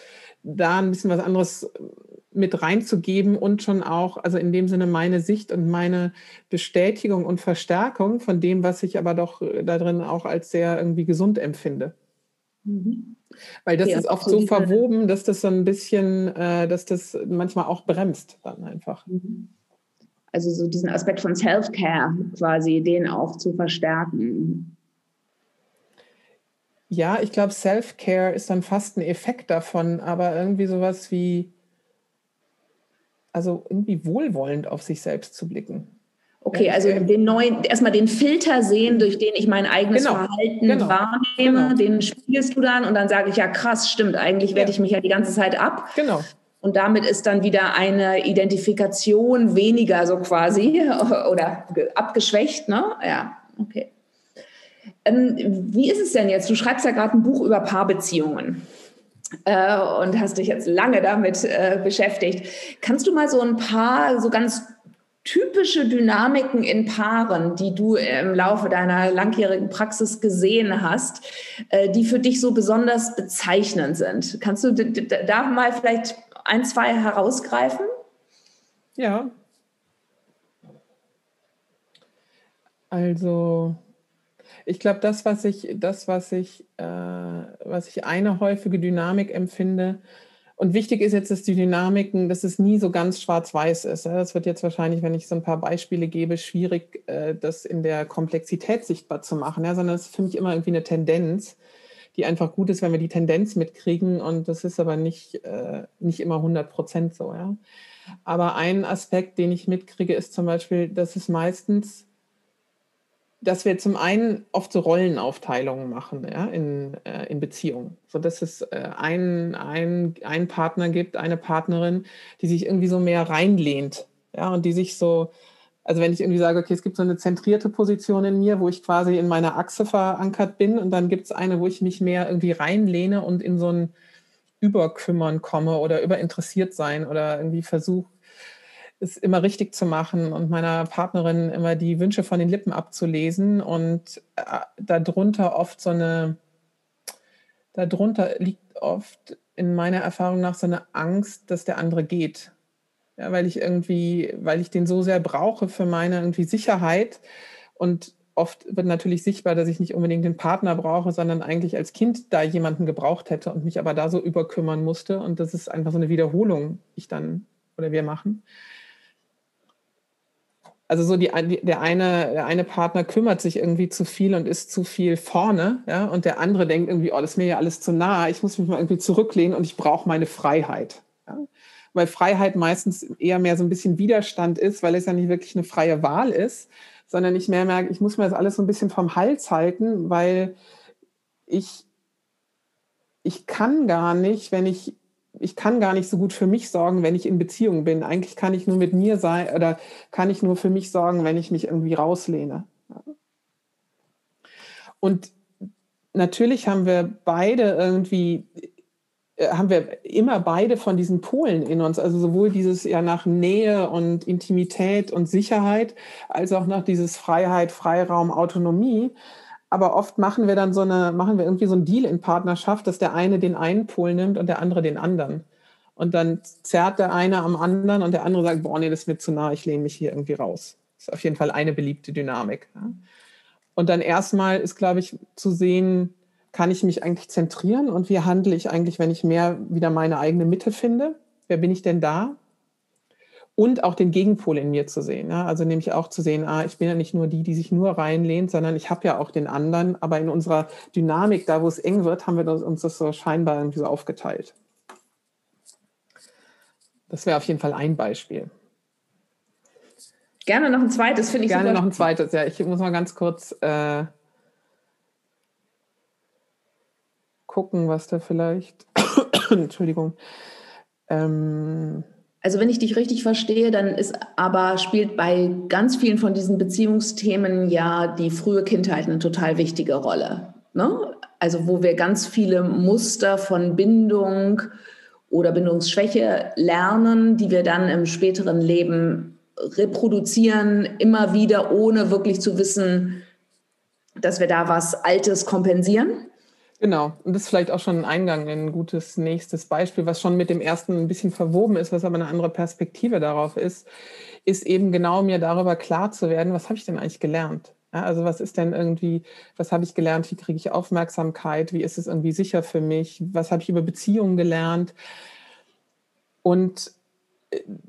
da ein bisschen was anderes mit reinzugeben und schon auch, also in dem Sinne meine Sicht und meine Bestätigung und Verstärkung von dem, was ich aber doch äh, da drin auch als sehr irgendwie gesund empfinde. Mhm. Weil das okay, ist oft so, so verwoben, dass das so ein bisschen, äh, dass das manchmal auch bremst dann einfach. Mhm. Also so diesen Aspekt von Self-Care quasi, den auch zu verstärken. Ja, ich glaube, Self-Care ist dann fast ein Effekt davon, aber irgendwie sowas wie, also irgendwie wohlwollend auf sich selbst zu blicken. Okay, also den neuen, erstmal den Filter sehen, durch den ich mein eigenes genau, Verhalten genau, wahrnehme, genau. den spiegelst du dann und dann sage ich, ja krass, stimmt, eigentlich werde ich mich ja die ganze Zeit ab. Genau. Und damit ist dann wieder eine Identifikation weniger so quasi [laughs] oder abgeschwächt, ne? Ja, okay. Ähm, wie ist es denn jetzt? Du schreibst ja gerade ein Buch über Paarbeziehungen äh, und hast dich jetzt lange damit äh, beschäftigt. Kannst du mal so ein paar so ganz typische Dynamiken in Paaren, die du im Laufe deiner langjährigen Praxis gesehen hast, äh, die für dich so besonders bezeichnend sind? Kannst du da mal vielleicht ein, zwei herausgreifen? Ja. Also ich glaube, das, was ich, das, was ich, äh, was ich eine häufige Dynamik empfinde, und wichtig ist jetzt, dass die Dynamiken, dass es nie so ganz schwarz-weiß ist. Das wird jetzt wahrscheinlich, wenn ich so ein paar Beispiele gebe, schwierig, äh, das in der Komplexität sichtbar zu machen, sondern es ist für mich immer irgendwie eine Tendenz, die einfach gut ist, wenn wir die Tendenz mitkriegen. Und das ist aber nicht, äh, nicht immer 100 Prozent so. Aber ein Aspekt, den ich mitkriege, ist zum Beispiel, dass es meistens dass wir zum einen oft so Rollenaufteilungen machen ja, in, äh, in Beziehungen. So dass es äh, einen, einen, einen Partner gibt, eine Partnerin, die sich irgendwie so mehr reinlehnt. Ja, und die sich so, also wenn ich irgendwie sage, okay, es gibt so eine zentrierte Position in mir, wo ich quasi in meiner Achse verankert bin, und dann gibt es eine, wo ich mich mehr irgendwie reinlehne und in so ein Überkümmern komme oder überinteressiert sein oder irgendwie versuche, es immer richtig zu machen und meiner Partnerin immer die Wünsche von den Lippen abzulesen und äh, darunter oft so eine, darunter liegt oft in meiner Erfahrung nach so eine Angst, dass der andere geht. Ja, weil ich irgendwie, weil ich den so sehr brauche für meine irgendwie Sicherheit und oft wird natürlich sichtbar, dass ich nicht unbedingt den Partner brauche, sondern eigentlich als Kind da jemanden gebraucht hätte und mich aber da so überkümmern musste. Und das ist einfach so eine Wiederholung, ich dann oder wir machen also so die, der eine, der eine Partner kümmert sich irgendwie zu viel und ist zu viel vorne, ja, und der andere denkt irgendwie, oh, das ist mir ja alles zu nah, ich muss mich mal irgendwie zurücklehnen und ich brauche meine Freiheit. Ja? Weil Freiheit meistens eher mehr so ein bisschen Widerstand ist, weil es ja nicht wirklich eine freie Wahl ist, sondern ich mehr merke, ich muss mir das alles so ein bisschen vom Hals halten, weil ich, ich kann gar nicht, wenn ich ich kann gar nicht so gut für mich sorgen, wenn ich in Beziehung bin. Eigentlich kann ich nur mit mir sein oder kann ich nur für mich sorgen, wenn ich mich irgendwie rauslehne. Und natürlich haben wir beide irgendwie, äh, haben wir immer beide von diesen Polen in uns, also sowohl dieses ja nach Nähe und Intimität und Sicherheit, als auch nach dieses Freiheit, Freiraum, Autonomie. Aber oft machen wir dann so eine, machen wir irgendwie so einen Deal in Partnerschaft, dass der eine den einen Pol nimmt und der andere den anderen. Und dann zerrt der eine am anderen und der andere sagt, boah, nee, das ist mir zu nah, ich lehne mich hier irgendwie raus. Das ist auf jeden Fall eine beliebte Dynamik. Und dann erstmal ist, glaube ich, zu sehen, kann ich mich eigentlich zentrieren und wie handle ich eigentlich, wenn ich mehr wieder meine eigene Mitte finde? Wer bin ich denn da? Und auch den Gegenpol in mir zu sehen. Ja? Also nämlich auch zu sehen, ah, ich bin ja nicht nur die, die sich nur reinlehnt, sondern ich habe ja auch den anderen. Aber in unserer Dynamik, da wo es eng wird, haben wir uns das so scheinbar irgendwie so aufgeteilt. Das wäre auf jeden Fall ein Beispiel. Gerne noch ein zweites, finde ich. Gerne noch ein zweites, ja. Ich muss mal ganz kurz äh, gucken, was da vielleicht. [coughs] Entschuldigung. Ähm, also wenn ich dich richtig verstehe, dann ist aber spielt bei ganz vielen von diesen Beziehungsthemen ja die frühe Kindheit eine total wichtige Rolle. Ne? Also wo wir ganz viele Muster von Bindung, oder Bindungsschwäche lernen, die wir dann im späteren Leben reproduzieren, immer wieder, ohne wirklich zu wissen, dass wir da was Altes kompensieren. Genau, und das ist vielleicht auch schon ein Eingang in ein gutes nächstes Beispiel, was schon mit dem ersten ein bisschen verwoben ist, was aber eine andere Perspektive darauf ist, ist eben genau mir darüber klar zu werden, was habe ich denn eigentlich gelernt? Ja, also was ist denn irgendwie, was habe ich gelernt, wie kriege ich Aufmerksamkeit, wie ist es irgendwie sicher für mich, was habe ich über Beziehungen gelernt. Und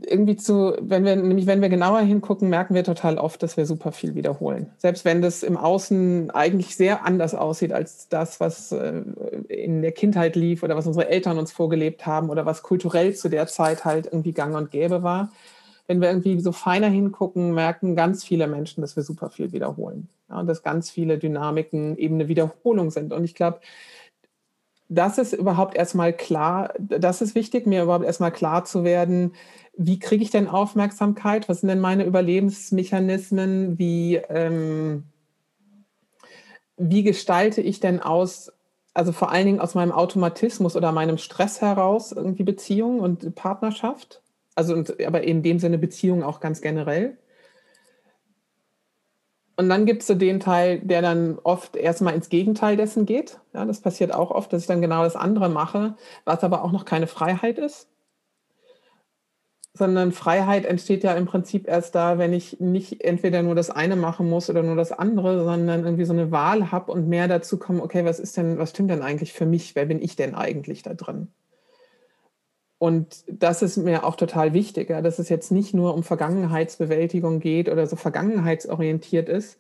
irgendwie zu, wenn wir, nämlich wenn wir genauer hingucken, merken wir total oft, dass wir super viel wiederholen. Selbst wenn das im Außen eigentlich sehr anders aussieht als das, was äh, in der Kindheit lief oder was unsere Eltern uns vorgelebt haben oder was kulturell zu der Zeit halt irgendwie gang und gäbe war wenn wir irgendwie so feiner hingucken, merken ganz viele Menschen, dass wir super viel wiederholen. Ja, und dass ganz viele Dynamiken eben eine Wiederholung sind. Und ich glaube, das ist überhaupt erstmal klar, das ist wichtig, mir überhaupt erstmal klar zu werden, wie kriege ich denn Aufmerksamkeit? Was sind denn meine Überlebensmechanismen? Wie, ähm, wie gestalte ich denn aus, also vor allen Dingen aus meinem Automatismus oder meinem Stress heraus irgendwie Beziehung und Partnerschaft? Also, und, aber in dem Sinne Beziehungen auch ganz generell. Und dann gibt es so den Teil, der dann oft erstmal ins Gegenteil dessen geht. Ja, das passiert auch oft, dass ich dann genau das andere mache, was aber auch noch keine Freiheit ist. Sondern Freiheit entsteht ja im Prinzip erst da, wenn ich nicht entweder nur das eine machen muss oder nur das andere, sondern irgendwie so eine Wahl habe und mehr dazu komme, okay, was ist denn, was stimmt denn eigentlich für mich? Wer bin ich denn eigentlich da drin? Und das ist mir auch total wichtig, ja, dass es jetzt nicht nur um Vergangenheitsbewältigung geht oder so vergangenheitsorientiert ist,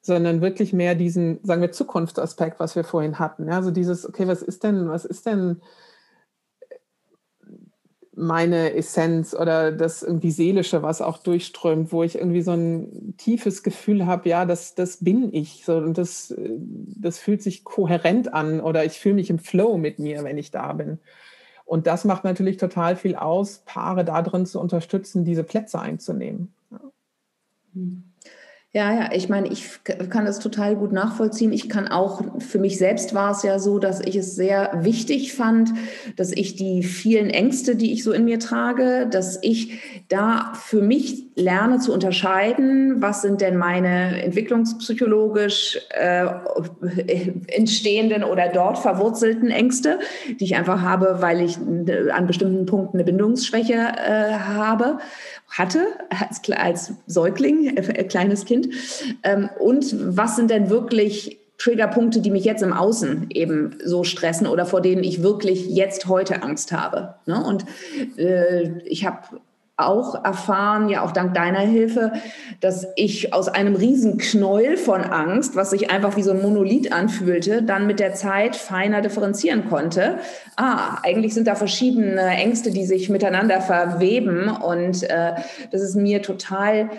sondern wirklich mehr diesen, sagen wir, Zukunftsaspekt, was wir vorhin hatten. Ja, also dieses, okay, was ist denn, was ist denn meine Essenz oder das irgendwie Seelische, was auch durchströmt, wo ich irgendwie so ein tiefes Gefühl habe, ja, das, das bin ich. So, und das, das fühlt sich kohärent an oder ich fühle mich im Flow mit mir, wenn ich da bin. Und das macht natürlich total viel aus, Paare darin zu unterstützen, diese Plätze einzunehmen. Ja. Ja, ich meine, ich kann das total gut nachvollziehen. Ich kann auch, für mich selbst war es ja so, dass ich es sehr wichtig fand, dass ich die vielen Ängste, die ich so in mir trage, dass ich da für mich lerne zu unterscheiden, was sind denn meine entwicklungspsychologisch äh, entstehenden oder dort verwurzelten Ängste, die ich einfach habe, weil ich an bestimmten Punkten eine Bindungsschwäche äh, habe hatte als, als Säugling, äh, kleines Kind. Ähm, und was sind denn wirklich Triggerpunkte, die mich jetzt im Außen eben so stressen oder vor denen ich wirklich jetzt heute Angst habe. Ne? Und äh, ich habe auch erfahren, ja auch dank deiner Hilfe, dass ich aus einem Riesenknäuel von Angst, was sich einfach wie so ein Monolith anfühlte, dann mit der Zeit feiner differenzieren konnte. Ah, eigentlich sind da verschiedene Ängste, die sich miteinander verweben und äh, das ist mir total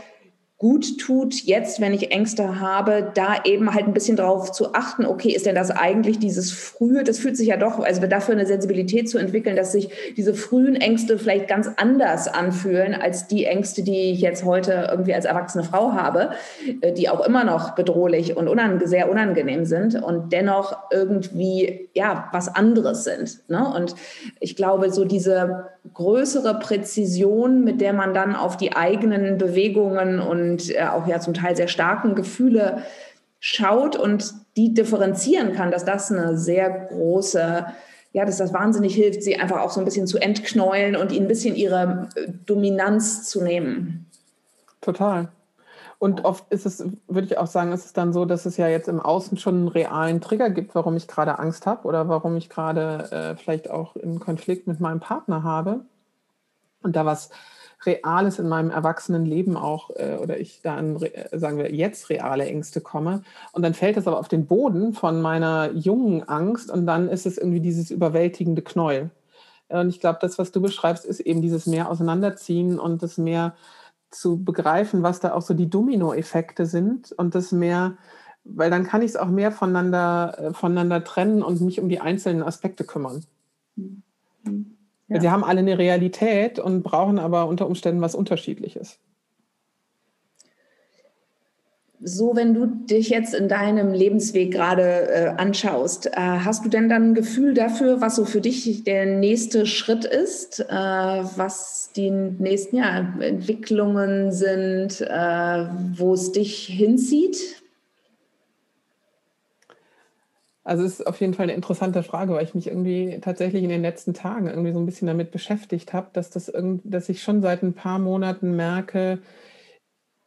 gut tut, jetzt, wenn ich Ängste habe, da eben halt ein bisschen drauf zu achten, okay, ist denn das eigentlich dieses frühe, das fühlt sich ja doch, also dafür eine Sensibilität zu entwickeln, dass sich diese frühen Ängste vielleicht ganz anders anfühlen als die Ängste, die ich jetzt heute irgendwie als erwachsene Frau habe, äh, die auch immer noch bedrohlich und unang sehr unangenehm sind und dennoch irgendwie, ja, was anderes sind. Ne? Und ich glaube, so diese größere Präzision, mit der man dann auf die eigenen Bewegungen und äh, auch ja zum Teil sehr starken Gefühle schaut und die differenzieren kann, dass das eine sehr große, ja, dass das wahnsinnig hilft, sie einfach auch so ein bisschen zu entknäulen und ihnen ein bisschen ihre äh, Dominanz zu nehmen. Total. Und oft ist es, würde ich auch sagen, ist es dann so, dass es ja jetzt im Außen schon einen realen Trigger gibt, warum ich gerade Angst habe oder warum ich gerade äh, vielleicht auch einen Konflikt mit meinem Partner habe. Und da was Reales in meinem erwachsenen Leben auch äh, oder ich da an, äh, sagen wir, jetzt reale Ängste komme. Und dann fällt es aber auf den Boden von meiner jungen Angst und dann ist es irgendwie dieses überwältigende Knäuel. Und ich glaube, das, was du beschreibst, ist eben dieses mehr Auseinanderziehen und das mehr zu begreifen, was da auch so die Dominoeffekte sind und das mehr, weil dann kann ich es auch mehr voneinander, äh, voneinander trennen und mich um die einzelnen Aspekte kümmern. Mhm. Ja. Sie haben alle eine Realität und brauchen aber unter Umständen was Unterschiedliches so, wenn du dich jetzt in deinem Lebensweg gerade äh, anschaust, äh, hast du denn dann ein Gefühl dafür, was so für dich der nächste Schritt ist, äh, was die nächsten ja, Entwicklungen sind, äh, wo es dich hinzieht? Also es ist auf jeden Fall eine interessante Frage, weil ich mich irgendwie tatsächlich in den letzten Tagen irgendwie so ein bisschen damit beschäftigt habe, dass das dass ich schon seit ein paar Monaten merke,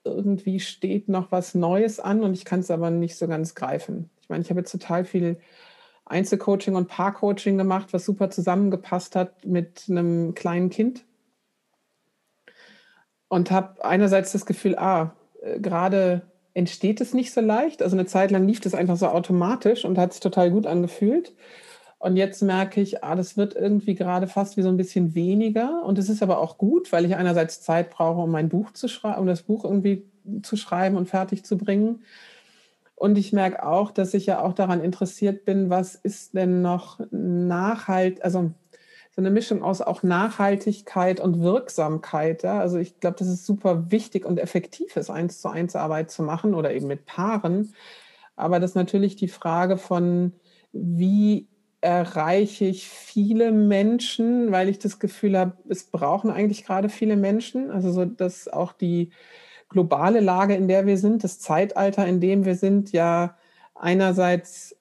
irgendwie steht noch was Neues an und ich kann es aber nicht so ganz greifen. Ich meine, ich habe jetzt total viel Einzelcoaching und Paarcoaching gemacht, was super zusammengepasst hat mit einem kleinen Kind. Und habe einerseits das Gefühl, ah, äh, gerade entsteht es nicht so leicht. Also eine Zeit lang lief das einfach so automatisch und hat sich total gut angefühlt. Und jetzt merke ich, ah, das wird irgendwie gerade fast wie so ein bisschen weniger. Und es ist aber auch gut, weil ich einerseits Zeit brauche, um mein Buch zu schreiben, um das Buch irgendwie zu schreiben und fertig zu bringen. Und ich merke auch, dass ich ja auch daran interessiert bin, was ist denn noch nachhalt, also so eine Mischung aus auch Nachhaltigkeit und Wirksamkeit. Ja? Also ich glaube, das ist super wichtig und effektiv ist, eins zu eins Arbeit zu machen oder eben mit Paaren. Aber das ist natürlich die Frage von, wie erreiche ich viele Menschen, weil ich das Gefühl habe, es brauchen eigentlich gerade viele Menschen. Also so, dass auch die globale Lage, in der wir sind, das Zeitalter, in dem wir sind, ja einerseits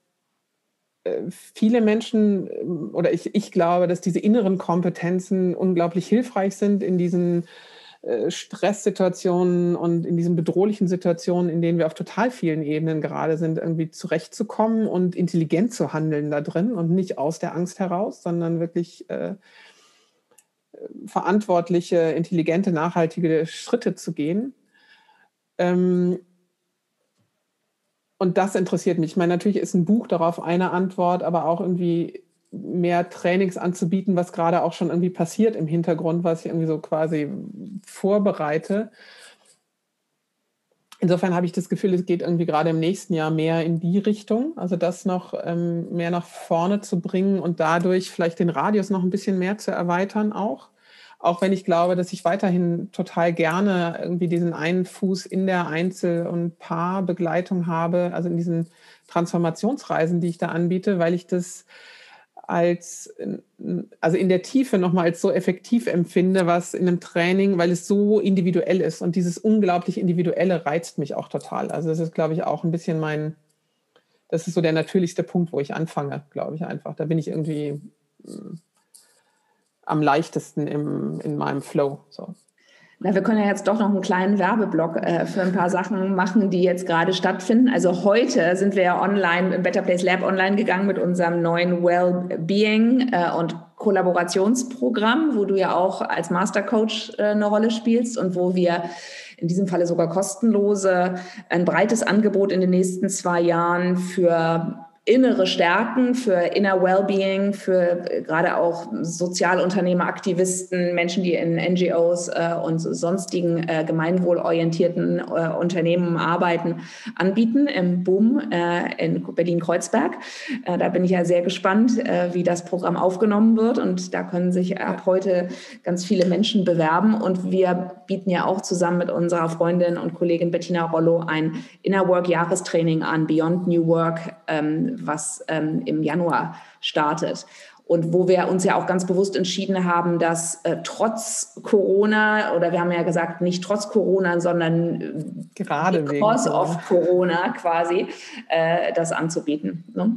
viele Menschen oder ich, ich glaube, dass diese inneren Kompetenzen unglaublich hilfreich sind in diesen äh, Stresssituationen und in diesen bedrohlichen Situationen, in denen wir auf total vielen Ebenen gerade sind, irgendwie zurechtzukommen und intelligent zu handeln da drin und nicht aus der Angst heraus, sondern wirklich äh, verantwortliche, intelligente, nachhaltige Schritte zu gehen. Ähm, und das interessiert mich. Ich meine, natürlich ist ein Buch darauf eine Antwort, aber auch irgendwie mehr Trainings anzubieten, was gerade auch schon irgendwie passiert im Hintergrund, was ich irgendwie so quasi vorbereite. Insofern habe ich das Gefühl, es geht irgendwie gerade im nächsten Jahr mehr in die Richtung, also das noch ähm, mehr nach vorne zu bringen und dadurch vielleicht den Radius noch ein bisschen mehr zu erweitern auch. Auch wenn ich glaube, dass ich weiterhin total gerne irgendwie diesen einen Fuß in der Einzel- und Paarbegleitung habe, also in diesen Transformationsreisen, die ich da anbiete, weil ich das als, also in der Tiefe nochmal als so effektiv empfinde, was in einem Training, weil es so individuell ist. Und dieses unglaublich Individuelle reizt mich auch total. Also das ist, glaube ich, auch ein bisschen mein, das ist so der natürlichste Punkt, wo ich anfange, glaube ich einfach. Da bin ich irgendwie mm, am leichtesten im, in meinem Flow. So. Na, wir können ja jetzt doch noch einen kleinen Werbeblock äh, für ein paar Sachen machen, die jetzt gerade stattfinden. Also heute sind wir ja online im Better Place Lab online gegangen mit unserem neuen Wellbeing äh, und Kollaborationsprogramm, wo du ja auch als Mastercoach äh, eine Rolle spielst und wo wir in diesem Falle sogar kostenlose ein breites Angebot in den nächsten zwei Jahren für innere Stärken, für Inner Wellbeing, für äh, gerade auch Sozialunternehmer, Aktivisten, Menschen, die in NGOs äh, und sonstigen äh, gemeinwohlorientierten äh, Unternehmen arbeiten, anbieten im Boom äh, in Berlin-Kreuzberg. Äh, da bin ich ja sehr gespannt, wie das Programm aufgenommen wird und da können sich ab heute ganz viele Menschen bewerben und wir bieten ja auch zusammen mit unserer Freundin und Kollegin Bettina Rollo ein Inner Work Jahrestraining an, Beyond New Work. Ähm, was ähm, im Januar startet. und wo wir uns ja auch ganz bewusst entschieden haben, dass äh, trotz Corona, oder wir haben ja gesagt, nicht trotz Corona, sondern äh, gerade because of Corona quasi, äh, das anzubieten. Ne?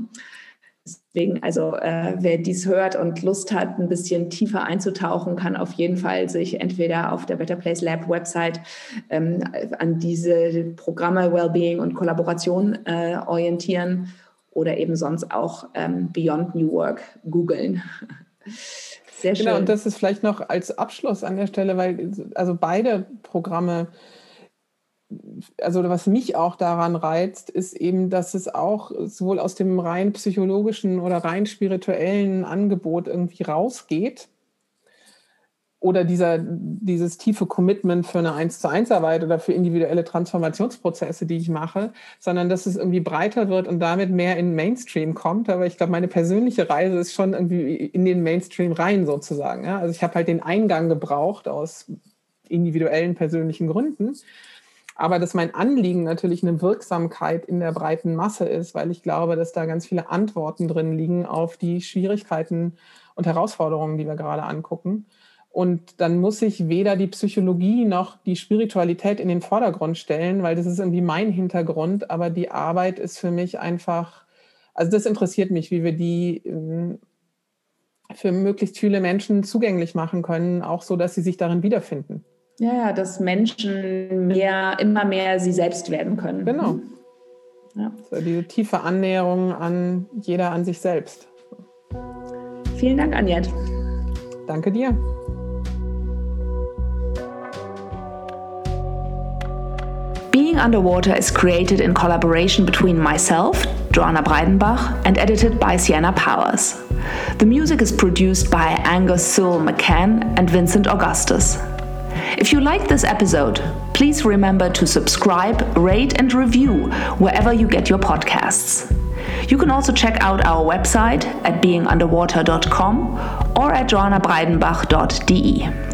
Deswegen, also äh, wer dies hört und Lust hat, ein bisschen tiefer einzutauchen, kann auf jeden Fall sich entweder auf der Better Place Lab Website ähm, an diese Programme Wellbeing und Kollaboration äh, orientieren oder eben sonst auch ähm, Beyond New Work googeln. [laughs] Sehr schön. Genau, und das ist vielleicht noch als Abschluss an der Stelle, weil also beide Programme, also was mich auch daran reizt, ist eben, dass es auch sowohl aus dem rein psychologischen oder rein spirituellen Angebot irgendwie rausgeht oder dieser, dieses tiefe Commitment für eine 1 zu 1 Arbeit oder für individuelle Transformationsprozesse, die ich mache, sondern dass es irgendwie breiter wird und damit mehr in Mainstream kommt. Aber ich glaube, meine persönliche Reise ist schon irgendwie in den Mainstream rein sozusagen. Ja? Also ich habe halt den Eingang gebraucht aus individuellen persönlichen Gründen. Aber dass mein Anliegen natürlich eine Wirksamkeit in der breiten Masse ist, weil ich glaube, dass da ganz viele Antworten drin liegen auf die Schwierigkeiten und Herausforderungen, die wir gerade angucken. Und dann muss ich weder die Psychologie noch die Spiritualität in den Vordergrund stellen, weil das ist irgendwie mein Hintergrund. Aber die Arbeit ist für mich einfach, also das interessiert mich, wie wir die ähm, für möglichst viele Menschen zugänglich machen können, auch so, dass sie sich darin wiederfinden. Ja, dass Menschen mehr, immer mehr sie selbst werden können. Genau. Ja. So diese tiefe Annäherung an jeder an sich selbst. Vielen Dank, Anjet. Danke dir. Being Underwater is created in collaboration between myself, Joanna Breidenbach, and edited by Sienna Powers. The music is produced by Angus Sewell McCann and Vincent Augustus. If you liked this episode, please remember to subscribe, rate, and review wherever you get your podcasts. You can also check out our website at beingunderwater.com or at joannabreidenbach.de.